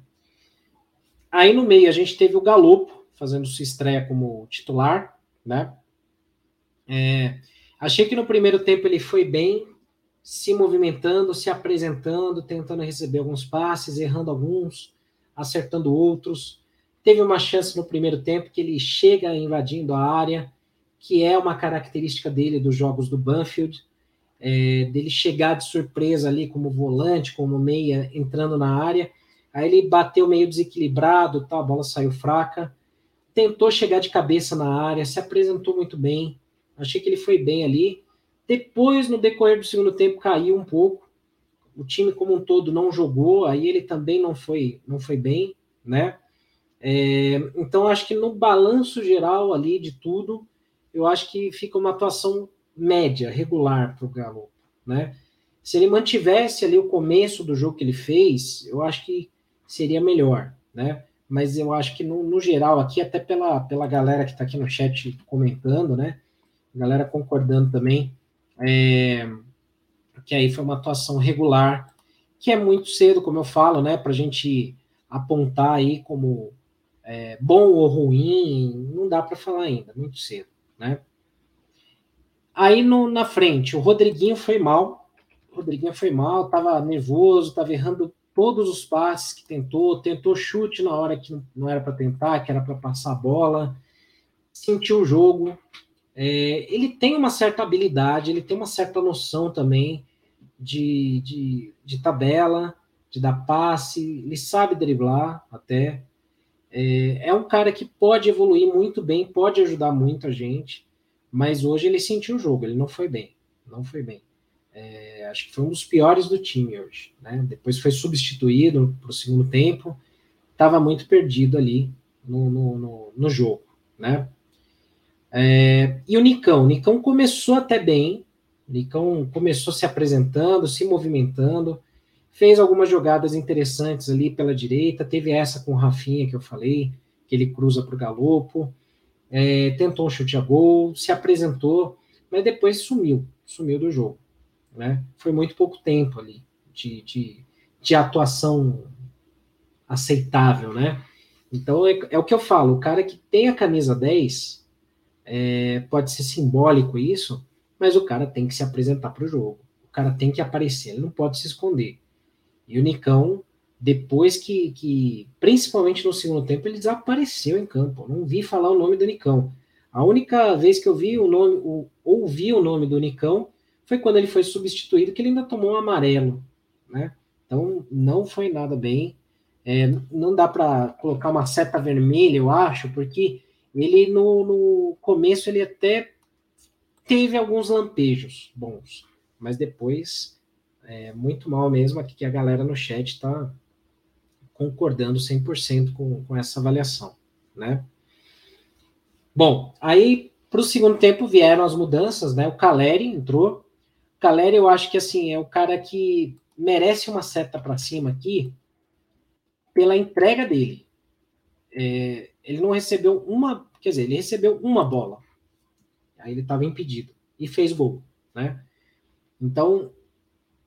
Aí no meio a gente teve o Galopo fazendo sua estreia como titular, né? É, achei que no primeiro tempo ele foi bem, se movimentando, se apresentando, tentando receber alguns passes, errando alguns, acertando outros. Teve uma chance no primeiro tempo que ele chega invadindo a área, que é uma característica dele dos jogos do Banfield, é, dele chegar de surpresa ali como volante, como meia, entrando na área. Aí ele bateu meio desequilibrado, tá, a bola saiu fraca. Tentou chegar de cabeça na área, se apresentou muito bem. Achei que ele foi bem ali. Depois, no decorrer do segundo tempo, caiu um pouco. O time como um todo não jogou, aí ele também não foi, não foi bem, né? É, então, acho que no balanço geral ali de tudo, eu acho que fica uma atuação média, regular para o Galo. Né? Se ele mantivesse ali o começo do jogo que ele fez, eu acho que seria melhor. Né? Mas eu acho que no, no geral, aqui, até pela, pela galera que está aqui no chat comentando, né? galera concordando também, é, que aí foi uma atuação regular, que é muito cedo, como eu falo, né? Para a gente apontar aí como é, bom ou ruim, não dá para falar ainda, muito cedo, né? Aí no, na frente, o Rodriguinho foi mal. O Rodriguinho foi mal, tava nervoso, tava errando todos os passes que tentou, tentou chute na hora que não era para tentar, que era para passar a bola, sentiu o jogo. É, ele tem uma certa habilidade, ele tem uma certa noção também de, de, de tabela, de dar passe, ele sabe driblar até. É, é um cara que pode evoluir muito bem, pode ajudar muito a gente, mas hoje ele sentiu o jogo, ele não foi bem, não foi bem. É, acho que foi um dos piores do time hoje. Né? Depois foi substituído para o segundo tempo, estava muito perdido ali no, no, no, no jogo. Né? É, e o Nicão? O Nicão começou até bem, o Nicão começou se apresentando, se movimentando, fez algumas jogadas interessantes ali pela direita, teve essa com o Rafinha que eu falei, que ele cruza para o Galopo, é, tentou um chute a gol, se apresentou, mas depois sumiu, sumiu do jogo. Né? Foi muito pouco tempo ali de, de, de atuação aceitável, né? Então é, é, o que eu falo, o cara que tem a camisa 10, é, pode ser simbólico isso, mas o cara tem que se apresentar para o jogo. O cara tem que aparecer, ele não pode se esconder. E o Nicão, depois que, que, principalmente no segundo tempo, ele desapareceu em campo. Não vi falar o nome do Nicão. A única vez que eu vi o nome, o, ouvi o nome do Nicão foi quando ele foi substituído, que ele ainda tomou um amarelo, né? Então não foi nada bem. É, não dá para colocar uma seta vermelha, eu acho, porque ele no, no começo ele até teve alguns lampejos bons, mas depois é muito mal mesmo aqui que a galera no chat está concordando 100% com, com essa avaliação, né? Bom, aí para o segundo tempo vieram as mudanças, né? O Caleri entrou, Caleri, eu acho que assim, é o cara que merece uma seta para cima aqui pela entrega dele. É, ele não recebeu uma, quer dizer, ele recebeu uma bola. Aí ele estava impedido e fez gol, né? Então,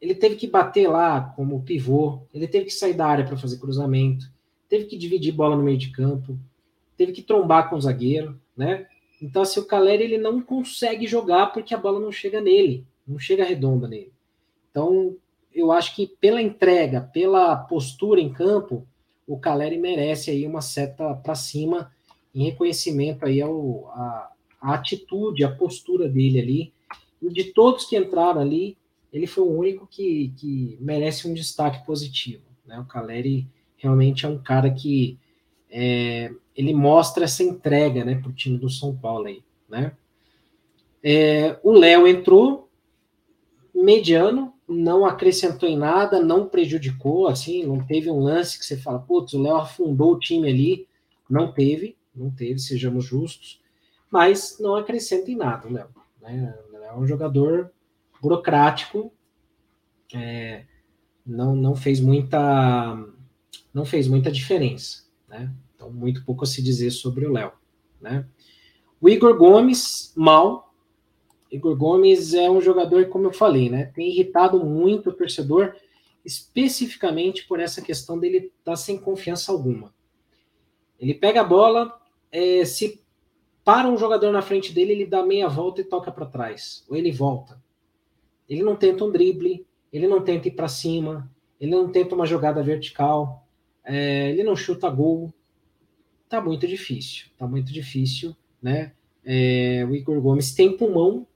ele teve que bater lá como pivô, ele teve que sair da área para fazer cruzamento, teve que dividir bola no meio de campo, teve que trombar com o zagueiro, né? Então, assim, o Caleri ele não consegue jogar porque a bola não chega nele não chega redonda nele. Então, eu acho que pela entrega, pela postura em campo, o Caleri merece aí uma seta para cima em reconhecimento aí ao, a, a atitude, a postura dele ali. E de todos que entraram ali, ele foi o único que, que merece um destaque positivo. Né? O Caleri realmente é um cara que é, ele mostra essa entrega né, para o time do São Paulo aí. Né? É, o Léo entrou, mediano, não acrescentou em nada, não prejudicou, assim, não teve um lance que você fala, putz, o Léo afundou o time ali. Não teve, não teve, sejamos justos, mas não acrescenta em nada, Léo. Né? É um jogador burocrático, é, não, não fez muita não fez muita diferença, né? Então, muito pouco a se dizer sobre o Léo, né? O Igor Gomes, mal, Igor Gomes é um jogador, como eu falei, né? Tem irritado muito o torcedor, especificamente por essa questão dele estar tá sem confiança alguma. Ele pega a bola, é, se para um jogador na frente dele, ele dá meia volta e toca para trás, ou ele volta. Ele não tenta um drible, ele não tenta ir para cima, ele não tenta uma jogada vertical, é, ele não chuta gol. Tá muito difícil, tá muito difícil, né? É, o Igor Gomes tem pulmão,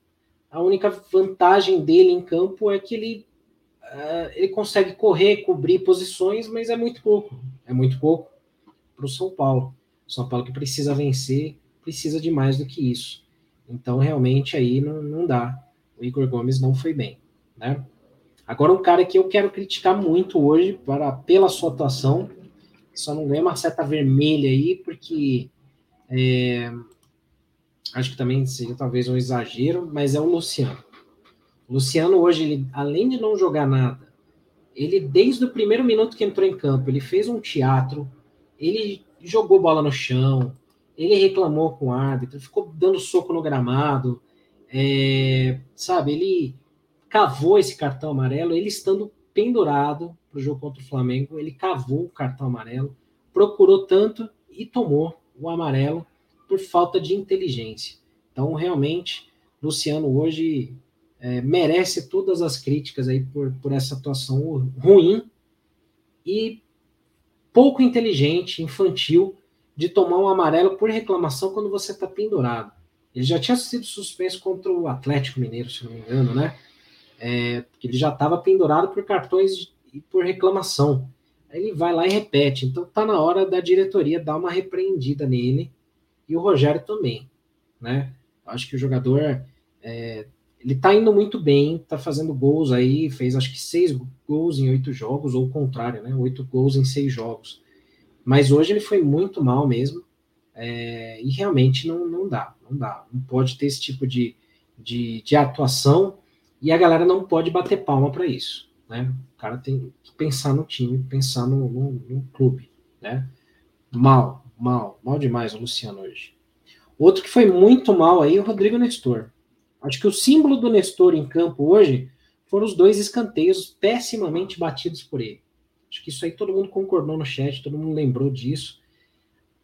a única vantagem dele em campo é que ele, uh, ele consegue correr, cobrir posições, mas é muito pouco. É muito pouco para o São Paulo. O São Paulo que precisa vencer, precisa de mais do que isso. Então, realmente, aí não, não dá. O Igor Gomes não foi bem. Né? Agora, um cara que eu quero criticar muito hoje para, pela sua atuação, só não ganha uma seta vermelha aí, porque é, acho que também seria talvez um exagero, mas é o Luciano. O Luciano hoje, ele, além de não jogar nada, ele desde o primeiro minuto que entrou em campo, ele fez um teatro, ele jogou bola no chão, ele reclamou com o árbitro, ficou dando soco no gramado, é, sabe? Ele cavou esse cartão amarelo, ele estando pendurado para o jogo contra o Flamengo, ele cavou o cartão amarelo, procurou tanto e tomou o amarelo por falta de inteligência. Então, realmente, Luciano hoje é, merece todas as críticas aí por, por essa atuação ruim e pouco inteligente, infantil, de tomar um amarelo por reclamação quando você está pendurado. Ele já tinha sido suspenso contra o Atlético Mineiro, se não me engano, né? É, ele já estava pendurado por cartões e por reclamação. Aí ele vai lá e repete. Então tá na hora da diretoria dar uma repreendida nele e o Rogério também, né? Acho que o jogador é, ele tá indo muito bem, tá fazendo gols aí, fez acho que seis gols em oito jogos, ou o contrário, né? Oito gols em seis jogos. Mas hoje ele foi muito mal mesmo. É, e realmente não, não dá, não dá. Não pode ter esse tipo de, de, de atuação e a galera não pode bater palma para isso. Né? O cara tem que pensar no time, pensar no, no, no, clube. Né? Mal, mal, mal demais o Luciano hoje. Outro que foi muito mal aí é o Rodrigo Nestor. Acho que o símbolo do Nestor em campo hoje foram os dois escanteios pessimamente batidos por ele. Acho que isso aí todo mundo concordou no chat, todo mundo lembrou disso.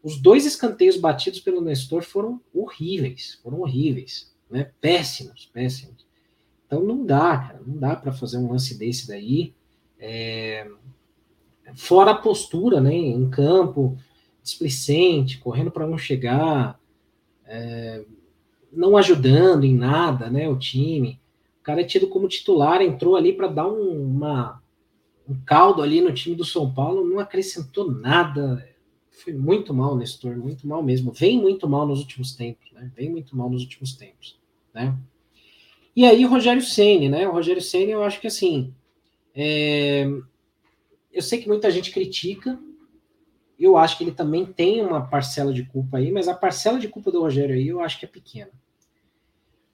Os dois escanteios batidos pelo Nestor foram horríveis, foram horríveis, né? Péssimos, péssimos. Então não dá, cara, não dá para fazer um lance desse daí. É... Fora a postura, né? Em campo, displicente, correndo para não chegar, é... não ajudando em nada, né? O time. O cara é tido como titular, entrou ali para dar um, uma, um caldo ali no time do São Paulo, não acrescentou nada foi muito mal, Nestor, muito mal mesmo. Vem muito mal nos últimos tempos, né? Vem muito mal nos últimos tempos, né? E aí, Rogério Ceni, né? O Rogério Ceni, eu acho que assim, é... eu sei que muita gente critica. Eu acho que ele também tem uma parcela de culpa aí, mas a parcela de culpa do Rogério aí eu acho que é pequena.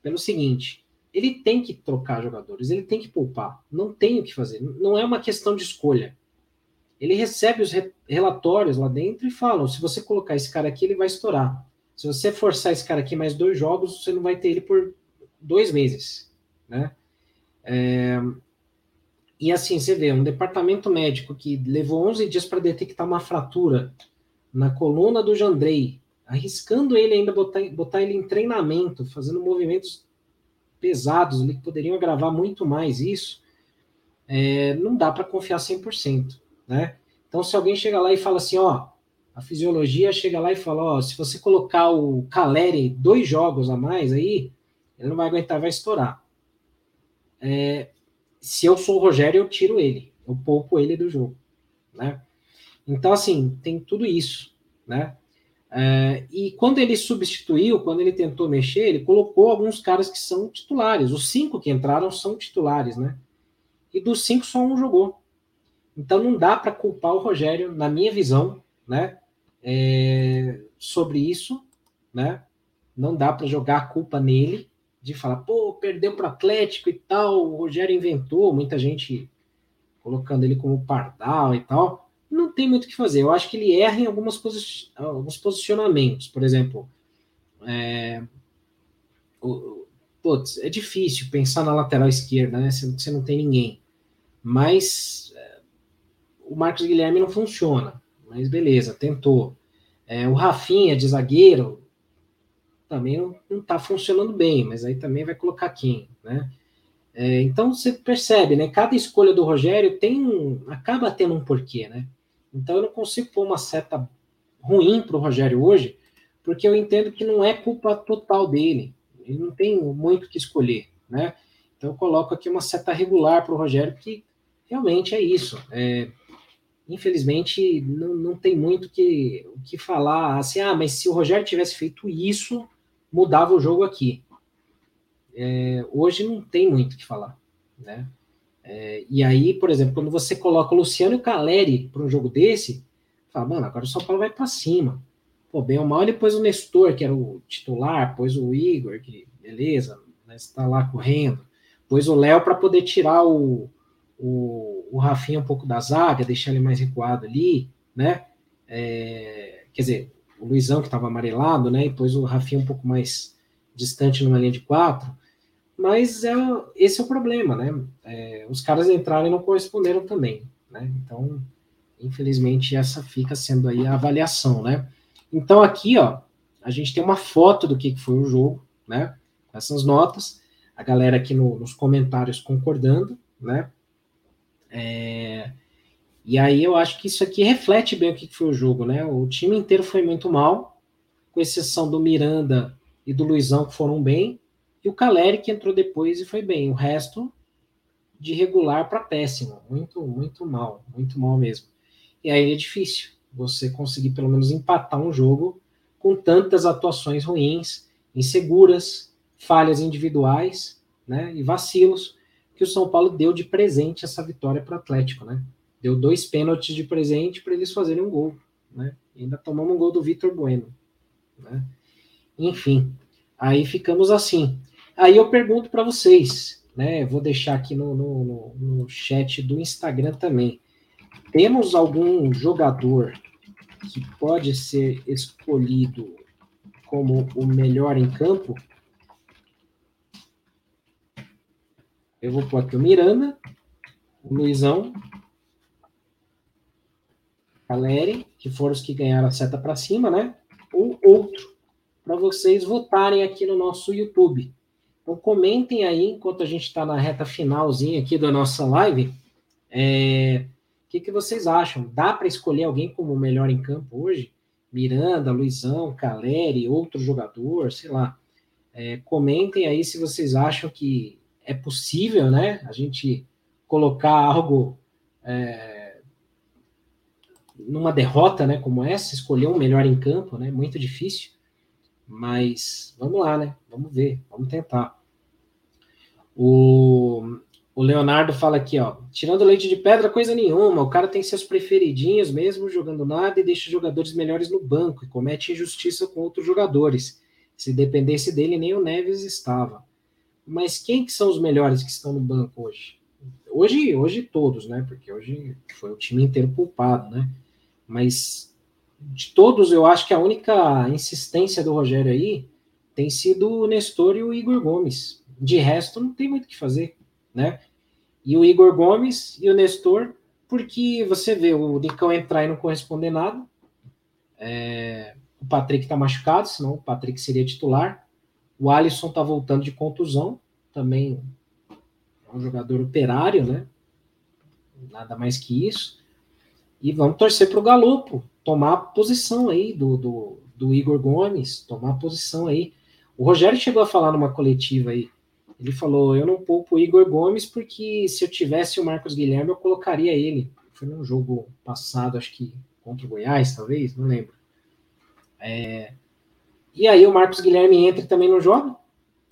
Pelo seguinte, ele tem que trocar jogadores, ele tem que poupar, não tem o que fazer. Não é uma questão de escolha ele recebe os re relatórios lá dentro e falam: se você colocar esse cara aqui, ele vai estourar. Se você forçar esse cara aqui mais dois jogos, você não vai ter ele por dois meses, né? É... E assim, você vê, um departamento médico que levou 11 dias para detectar uma fratura na coluna do Jandrei, arriscando ele ainda botar, botar ele em treinamento, fazendo movimentos pesados ali que poderiam agravar muito mais isso, é, não dá para confiar 100% né? Então, se alguém chega lá e fala assim, ó, a fisiologia chega lá e fala, ó, se você colocar o Caleri dois jogos a mais aí, ele não vai aguentar, vai estourar. É, se eu sou o Rogério, eu tiro ele, eu poupo ele do jogo, né? Então, assim, tem tudo isso, né? É, e quando ele substituiu, quando ele tentou mexer, ele colocou alguns caras que são titulares. Os cinco que entraram são titulares, né? E dos cinco, só um jogou. Então não dá para culpar o Rogério, na minha visão, né, é, sobre isso, né? Não dá para jogar a culpa nele, de falar, pô, perdeu para o Atlético e tal, o Rogério inventou, muita gente colocando ele como pardal e tal. Não tem muito o que fazer. Eu acho que ele erra em algumas posi alguns posicionamentos. Por exemplo, é, o, putz, é difícil pensar na lateral esquerda, né? Você não tem ninguém. Mas o Marcos Guilherme não funciona, mas beleza, tentou. É, o Rafinha de zagueiro também não está funcionando bem, mas aí também vai colocar quem, né? É, então você percebe, né? Cada escolha do Rogério tem acaba tendo um porquê, né? Então eu não consigo pôr uma seta ruim para o Rogério hoje, porque eu entendo que não é culpa total dele. Ele não tem muito que escolher, né? Então eu coloco aqui uma seta regular para o Rogério, que realmente é isso. É, infelizmente, não, não tem muito que, o que falar. Assim, ah, mas se o Rogério tivesse feito isso, mudava o jogo aqui. É, hoje não tem muito o que falar, né? É, e aí, por exemplo, quando você coloca o Luciano e o Caleri para um jogo desse, fala, mano, agora o São Paulo vai para cima. Pô, bem ou mal, ele pôs o Nestor, que era o titular, pôs o Igor, que beleza, né, está lá correndo, pôs o Léo para poder tirar o, o, o Rafinha um pouco da zaga, deixar ele mais recuado ali, né? É, quer dizer, o Luizão que estava amarelado, né? E depois o Rafinha um pouco mais distante numa linha de quatro. Mas é, esse é o problema, né? É, os caras entraram e não corresponderam também, né? Então, infelizmente, essa fica sendo aí a avaliação, né? Então, aqui, ó, a gente tem uma foto do que foi o jogo, né? Essas notas, a galera aqui no, nos comentários concordando, né? É, E aí eu acho que isso aqui reflete bem o que foi o jogo, né? O time inteiro foi muito mal, com exceção do Miranda e do Luizão, que foram bem, e o Caleri, que entrou depois e foi bem. O resto, de regular para péssimo. Muito, muito mal. Muito mal mesmo. E aí é difícil você conseguir pelo menos empatar um jogo com tantas atuações ruins, inseguras, falhas individuais né, e vacilos que o São Paulo deu de presente essa vitória para o Atlético. Né? Deu dois pênaltis de presente para eles fazerem um gol. Né? E ainda tomamos um gol do Vitor Bueno. Né? Enfim, aí ficamos assim. Aí eu pergunto para vocês, né? Vou deixar aqui no, no, no, chat do Instagram também. Temos algum jogador que pode ser escolhido como o melhor em campo? Eu vou pôr aqui o Miranda, o Luizão, Caleri, que foram os que ganharam a seta para cima, né? Ou outro, para vocês votarem aqui no nosso YouTube. Então comentem aí, enquanto a gente está na reta finalzinha aqui da nossa live, é, o que, que vocês acham? Dá para escolher alguém como melhor em campo hoje? Miranda, Luizão, Caleri, outro jogador, sei lá. É, comentem aí se vocês acham que é possível, né? A gente colocar algo é, numa derrota, né? Como essa, escolher um melhor em campo, né? Muito difícil. Mas vamos lá, né? Vamos ver, vamos tentar. O, o Leonardo fala aqui, ó. Tirando leite de pedra, coisa nenhuma. O cara tem seus preferidinhos mesmo, jogando nada, e deixa jogadores melhores no banco e comete injustiça com outros jogadores. Se dependesse dele, nem o Neves estava. Mas quem que são os melhores que estão no banco hoje? Hoje, hoje todos, né? Porque hoje foi o time inteiro culpado, né? Mas de todos, eu acho que a única insistência do Rogério aí tem sido o Nestor e o Igor Gomes. De resto, não tem muito o que fazer, né? E o Igor Gomes e o Nestor, porque você vê o Nicão entrar e não corresponder nada. É, o Patrick tá machucado, senão o Patrick seria titular. O Alisson tá voltando de contusão, também é um jogador operário, né? Nada mais que isso. E vamos torcer para o Galopo tomar posição aí do, do, do, Igor Gomes, tomar posição aí. O Rogério chegou a falar numa coletiva aí. Ele falou: Eu não poupo o Igor Gomes porque se eu tivesse o Marcos Guilherme, eu colocaria ele. Foi num jogo passado, acho que contra o Goiás, talvez, não lembro. É... E aí o Marcos Guilherme entra e também não joga.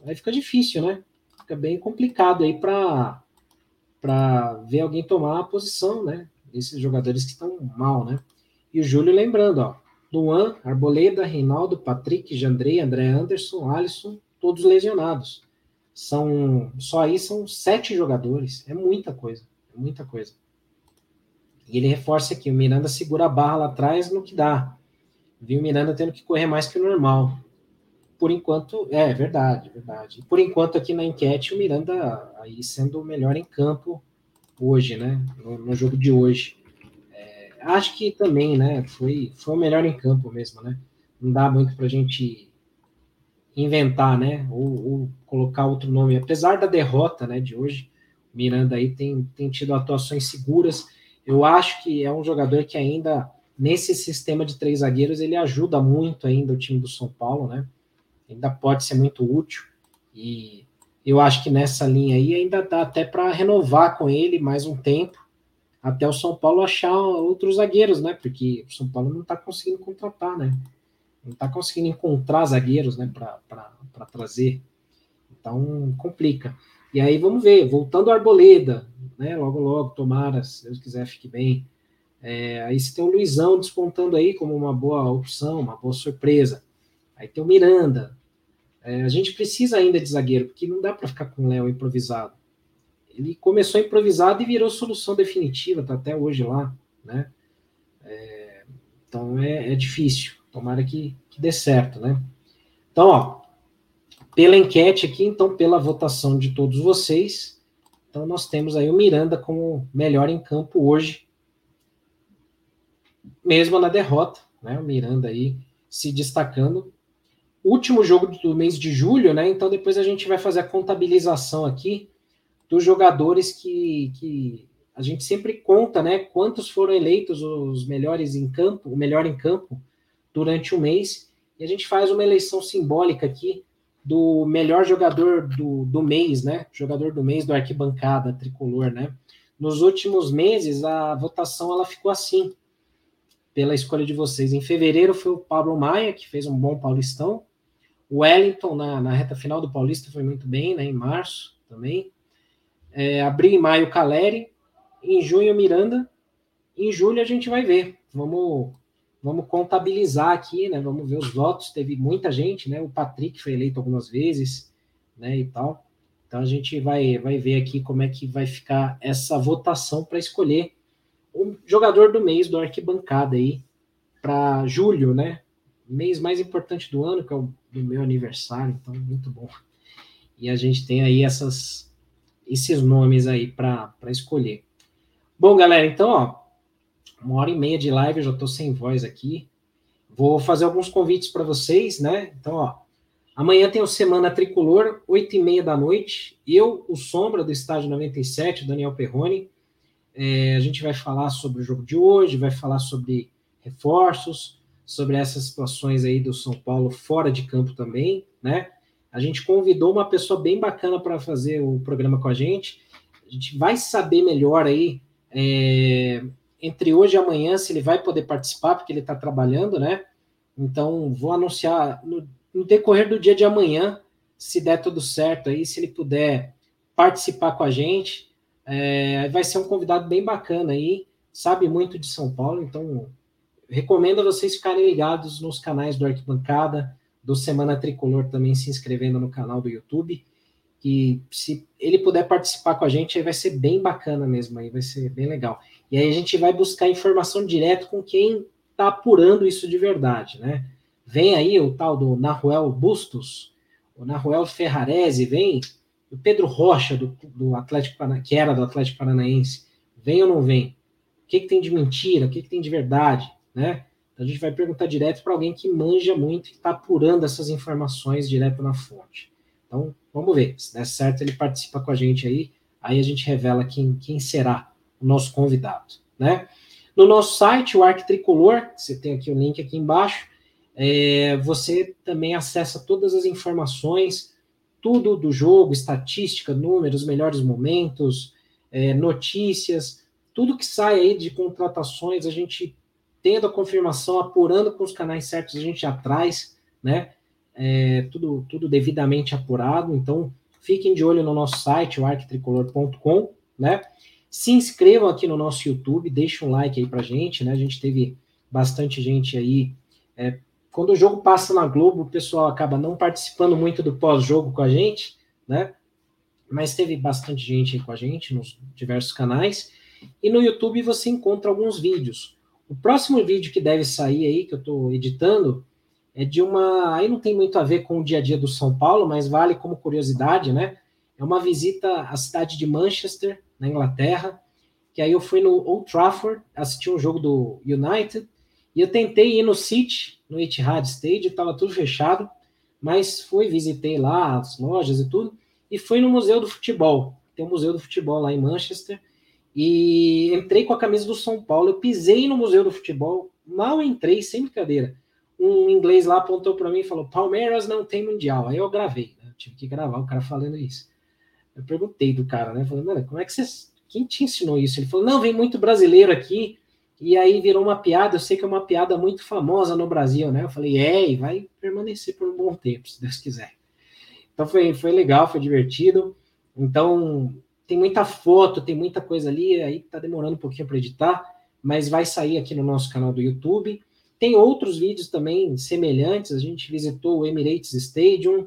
Aí fica difícil, né? Fica bem complicado aí para para ver alguém tomar a posição, né? esses jogadores que estão mal, né? E o Júlio lembrando, ó, Luan, Arboleda, Reinaldo, Patrick, Jandrei, André Anderson, Alisson, todos lesionados. São só aí são sete jogadores, é muita coisa, é muita coisa. E ele reforça aqui, o Miranda segura a barra lá atrás no que dá. Viu o Miranda tendo que correr mais que o normal. Por enquanto, é verdade, verdade. Por enquanto aqui na enquete o Miranda aí sendo o melhor em campo hoje, né? No, no jogo de hoje. É, acho que também, né? Foi, foi o melhor em campo mesmo, né? Não dá muito para a gente inventar, né? Ou, ou, colocar outro nome. Apesar da derrota, né? De hoje, o Miranda aí tem, tem tido atuações seguras. Eu acho que é um jogador que ainda nesse sistema de três zagueiros ele ajuda muito ainda o time do São Paulo, né? Ainda pode ser muito útil e eu acho que nessa linha aí ainda dá até para renovar com ele mais um tempo, até o São Paulo achar outros zagueiros, né? Porque o São Paulo não está conseguindo contratar, né? Não está conseguindo encontrar zagueiros, né? Para trazer. Então complica. E aí vamos ver, voltando ao Arboleda, né? Logo, logo, tomara, se Deus quiser, fique bem. É, aí você tem o Luizão despontando aí como uma boa opção, uma boa surpresa. Aí tem o Miranda, é, a gente precisa ainda de zagueiro, porque não dá para ficar com o Léo improvisado. Ele começou improvisado e virou solução definitiva, tá até hoje lá, né? É, então é, é, difícil. Tomara que, que dê certo, né? Então, ó, pela enquete aqui, então, pela votação de todos vocês, então nós temos aí o Miranda como melhor em campo hoje, mesmo na derrota, né? O Miranda aí se destacando último jogo do mês de julho, né? Então depois a gente vai fazer a contabilização aqui dos jogadores que, que a gente sempre conta, né, quantos foram eleitos os melhores em campo, o melhor em campo durante o mês, e a gente faz uma eleição simbólica aqui do melhor jogador do, do mês, né, jogador do mês do arquibancada tricolor, né. Nos últimos meses a votação ela ficou assim, pela escolha de vocês. Em fevereiro foi o Pablo Maia, que fez um bom Paulistão. O Wellington, na, na reta final do Paulista, foi muito bem, né? Em março também. É, abril e maio, Caleri. Em junho, Miranda. Em julho, a gente vai ver. Vamos, vamos contabilizar aqui, né? Vamos ver os votos. Teve muita gente, né? O Patrick foi eleito algumas vezes, né? E tal. Então a gente vai, vai ver aqui como é que vai ficar essa votação para escolher o jogador do mês do arquibancada aí para julho, né? Mês mais importante do ano, que é o do meu aniversário, então muito bom. E a gente tem aí essas esses nomes aí para escolher. Bom, galera, então, ó, uma hora e meia de live, eu já estou sem voz aqui. Vou fazer alguns convites para vocês, né? Então, ó, amanhã tem o Semana Tricolor, oito e meia da noite. Eu, o Sombra, do Estádio 97, Daniel Perrone, é, a gente vai falar sobre o jogo de hoje, vai falar sobre reforços, sobre essas situações aí do São Paulo fora de campo também, né? A gente convidou uma pessoa bem bacana para fazer o programa com a gente. A gente vai saber melhor aí é, entre hoje e amanhã se ele vai poder participar, porque ele está trabalhando, né? Então vou anunciar no, no decorrer do dia de amanhã, se der tudo certo aí, se ele puder participar com a gente. É, vai ser um convidado bem bacana aí, sabe muito de São Paulo, então recomendo a vocês ficarem ligados nos canais do Arquibancada, do Semana Tricolor também se inscrevendo no canal do YouTube. Que se ele puder participar com a gente, aí vai ser bem bacana mesmo, aí vai ser bem legal. E aí a gente vai buscar informação direto com quem está apurando isso de verdade, né? Vem aí o tal do Naruel Bustos, o Naruel Ferrarese, vem o Pedro Rocha, do, do Atlético que era do Atlético Paranaense, vem ou não vem? O que, que tem de mentira? O que, que tem de verdade? Né? Então a gente vai perguntar direto para alguém que manja muito e está apurando essas informações direto na fonte. Então, vamos ver. Se der certo, ele participa com a gente aí. Aí a gente revela quem, quem será o nosso convidado. Né? No nosso site, o Arc Tricolor, você tem aqui o link aqui embaixo, é, você também acessa todas as informações tudo do jogo, estatística, números, melhores momentos, é, notícias, tudo que sai aí de contratações, a gente tendo a confirmação, apurando com os canais certos, a gente traz, né? É, tudo, tudo devidamente apurado. Então, fiquem de olho no nosso site, o arquitricolor.com, né? Se inscrevam aqui no nosso YouTube, deixem um like aí pra gente, né? A gente teve bastante gente aí é, quando o jogo passa na Globo, o pessoal acaba não participando muito do pós-jogo com a gente, né? Mas teve bastante gente aí com a gente nos diversos canais. E no YouTube você encontra alguns vídeos. O próximo vídeo que deve sair aí, que eu estou editando, é de uma. Aí não tem muito a ver com o dia a dia do São Paulo, mas vale como curiosidade, né? É uma visita à cidade de Manchester, na Inglaterra, que aí eu fui no Old Trafford assistir um jogo do United e eu tentei ir no City, no Etihad Stadium, estava tudo fechado, mas fui, visitei lá as lojas e tudo, e fui no Museu do Futebol. Tem um Museu do Futebol lá em Manchester, e entrei com a camisa do São Paulo, eu pisei no Museu do Futebol, mal entrei, sem brincadeira. Um inglês lá apontou para mim e falou: Palmeiras não tem mundial. Aí eu gravei, né? eu tive que gravar o cara falando isso. Eu perguntei do cara, né? Falei, mano, como é que você. Quem te ensinou isso? Ele falou: não, vem muito brasileiro aqui e aí virou uma piada, eu sei que é uma piada muito famosa no Brasil, né? Eu falei, é, e vai permanecer por um bom tempo, se Deus quiser. Então foi, foi legal, foi divertido. Então, tem muita foto, tem muita coisa ali, aí tá demorando um pouquinho para editar, mas vai sair aqui no nosso canal do YouTube. Tem outros vídeos também semelhantes, a gente visitou o Emirates Stadium,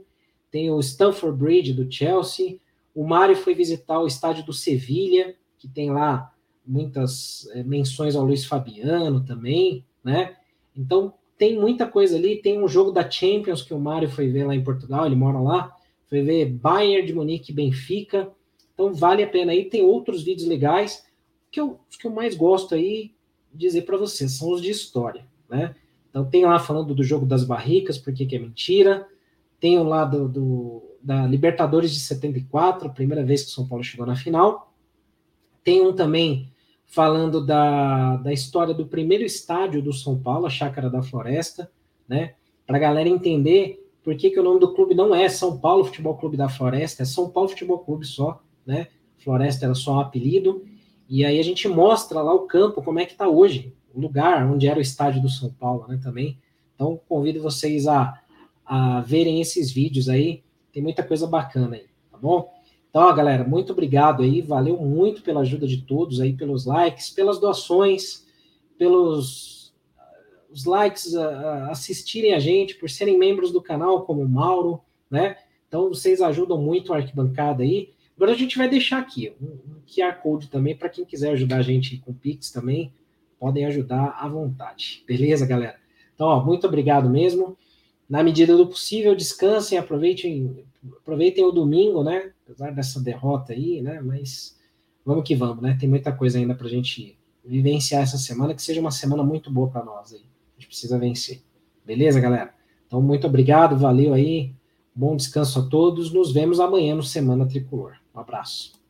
tem o Stamford Bridge do Chelsea, o Mário foi visitar o estádio do Sevilha, que tem lá muitas é, menções ao Luiz Fabiano também, né? Então tem muita coisa ali. Tem um jogo da Champions que o Mário foi ver lá em Portugal, ele mora lá, foi ver Bayern de Munique Benfica. Então vale a pena aí. Tem outros vídeos legais. Que eu, os que eu mais gosto aí dizer para vocês são os de história, né? Então tem lá falando do jogo das barricas, porque que é mentira. Tem o lá do, do, da Libertadores de 74, a primeira vez que o São Paulo chegou na final Tem um também falando da, da história do primeiro estádio do São Paulo, a Chácara da Floresta, né? Para a galera entender por que, que o nome do clube não é São Paulo Futebol Clube da Floresta, é São Paulo Futebol Clube só, né? Floresta era só um apelido. E aí a gente mostra lá o campo, como é que está hoje, o lugar onde era o estádio do São Paulo, né? Também. Então convido vocês a, a verem esses vídeos aí, tem muita coisa bacana aí, tá bom? Então, ó, galera, muito obrigado aí, valeu muito pela ajuda de todos aí, pelos likes, pelas doações, pelos os likes, a, a assistirem a gente, por serem membros do canal, como o Mauro, né? Então, vocês ajudam muito a arquibancada aí. Agora a gente vai deixar aqui um, QR Code também para quem quiser ajudar a gente com Pix também, podem ajudar à vontade. Beleza, galera? Então, ó, muito obrigado mesmo. Na medida do possível, descansem, aproveitem, aproveitem o domingo, né? Apesar dessa derrota aí, né? Mas vamos que vamos, né? Tem muita coisa ainda para a gente vivenciar essa semana, que seja uma semana muito boa para nós aí. A gente precisa vencer. Beleza, galera? Então, muito obrigado, valeu aí. Bom descanso a todos. Nos vemos amanhã no Semana Tricolor. Um abraço.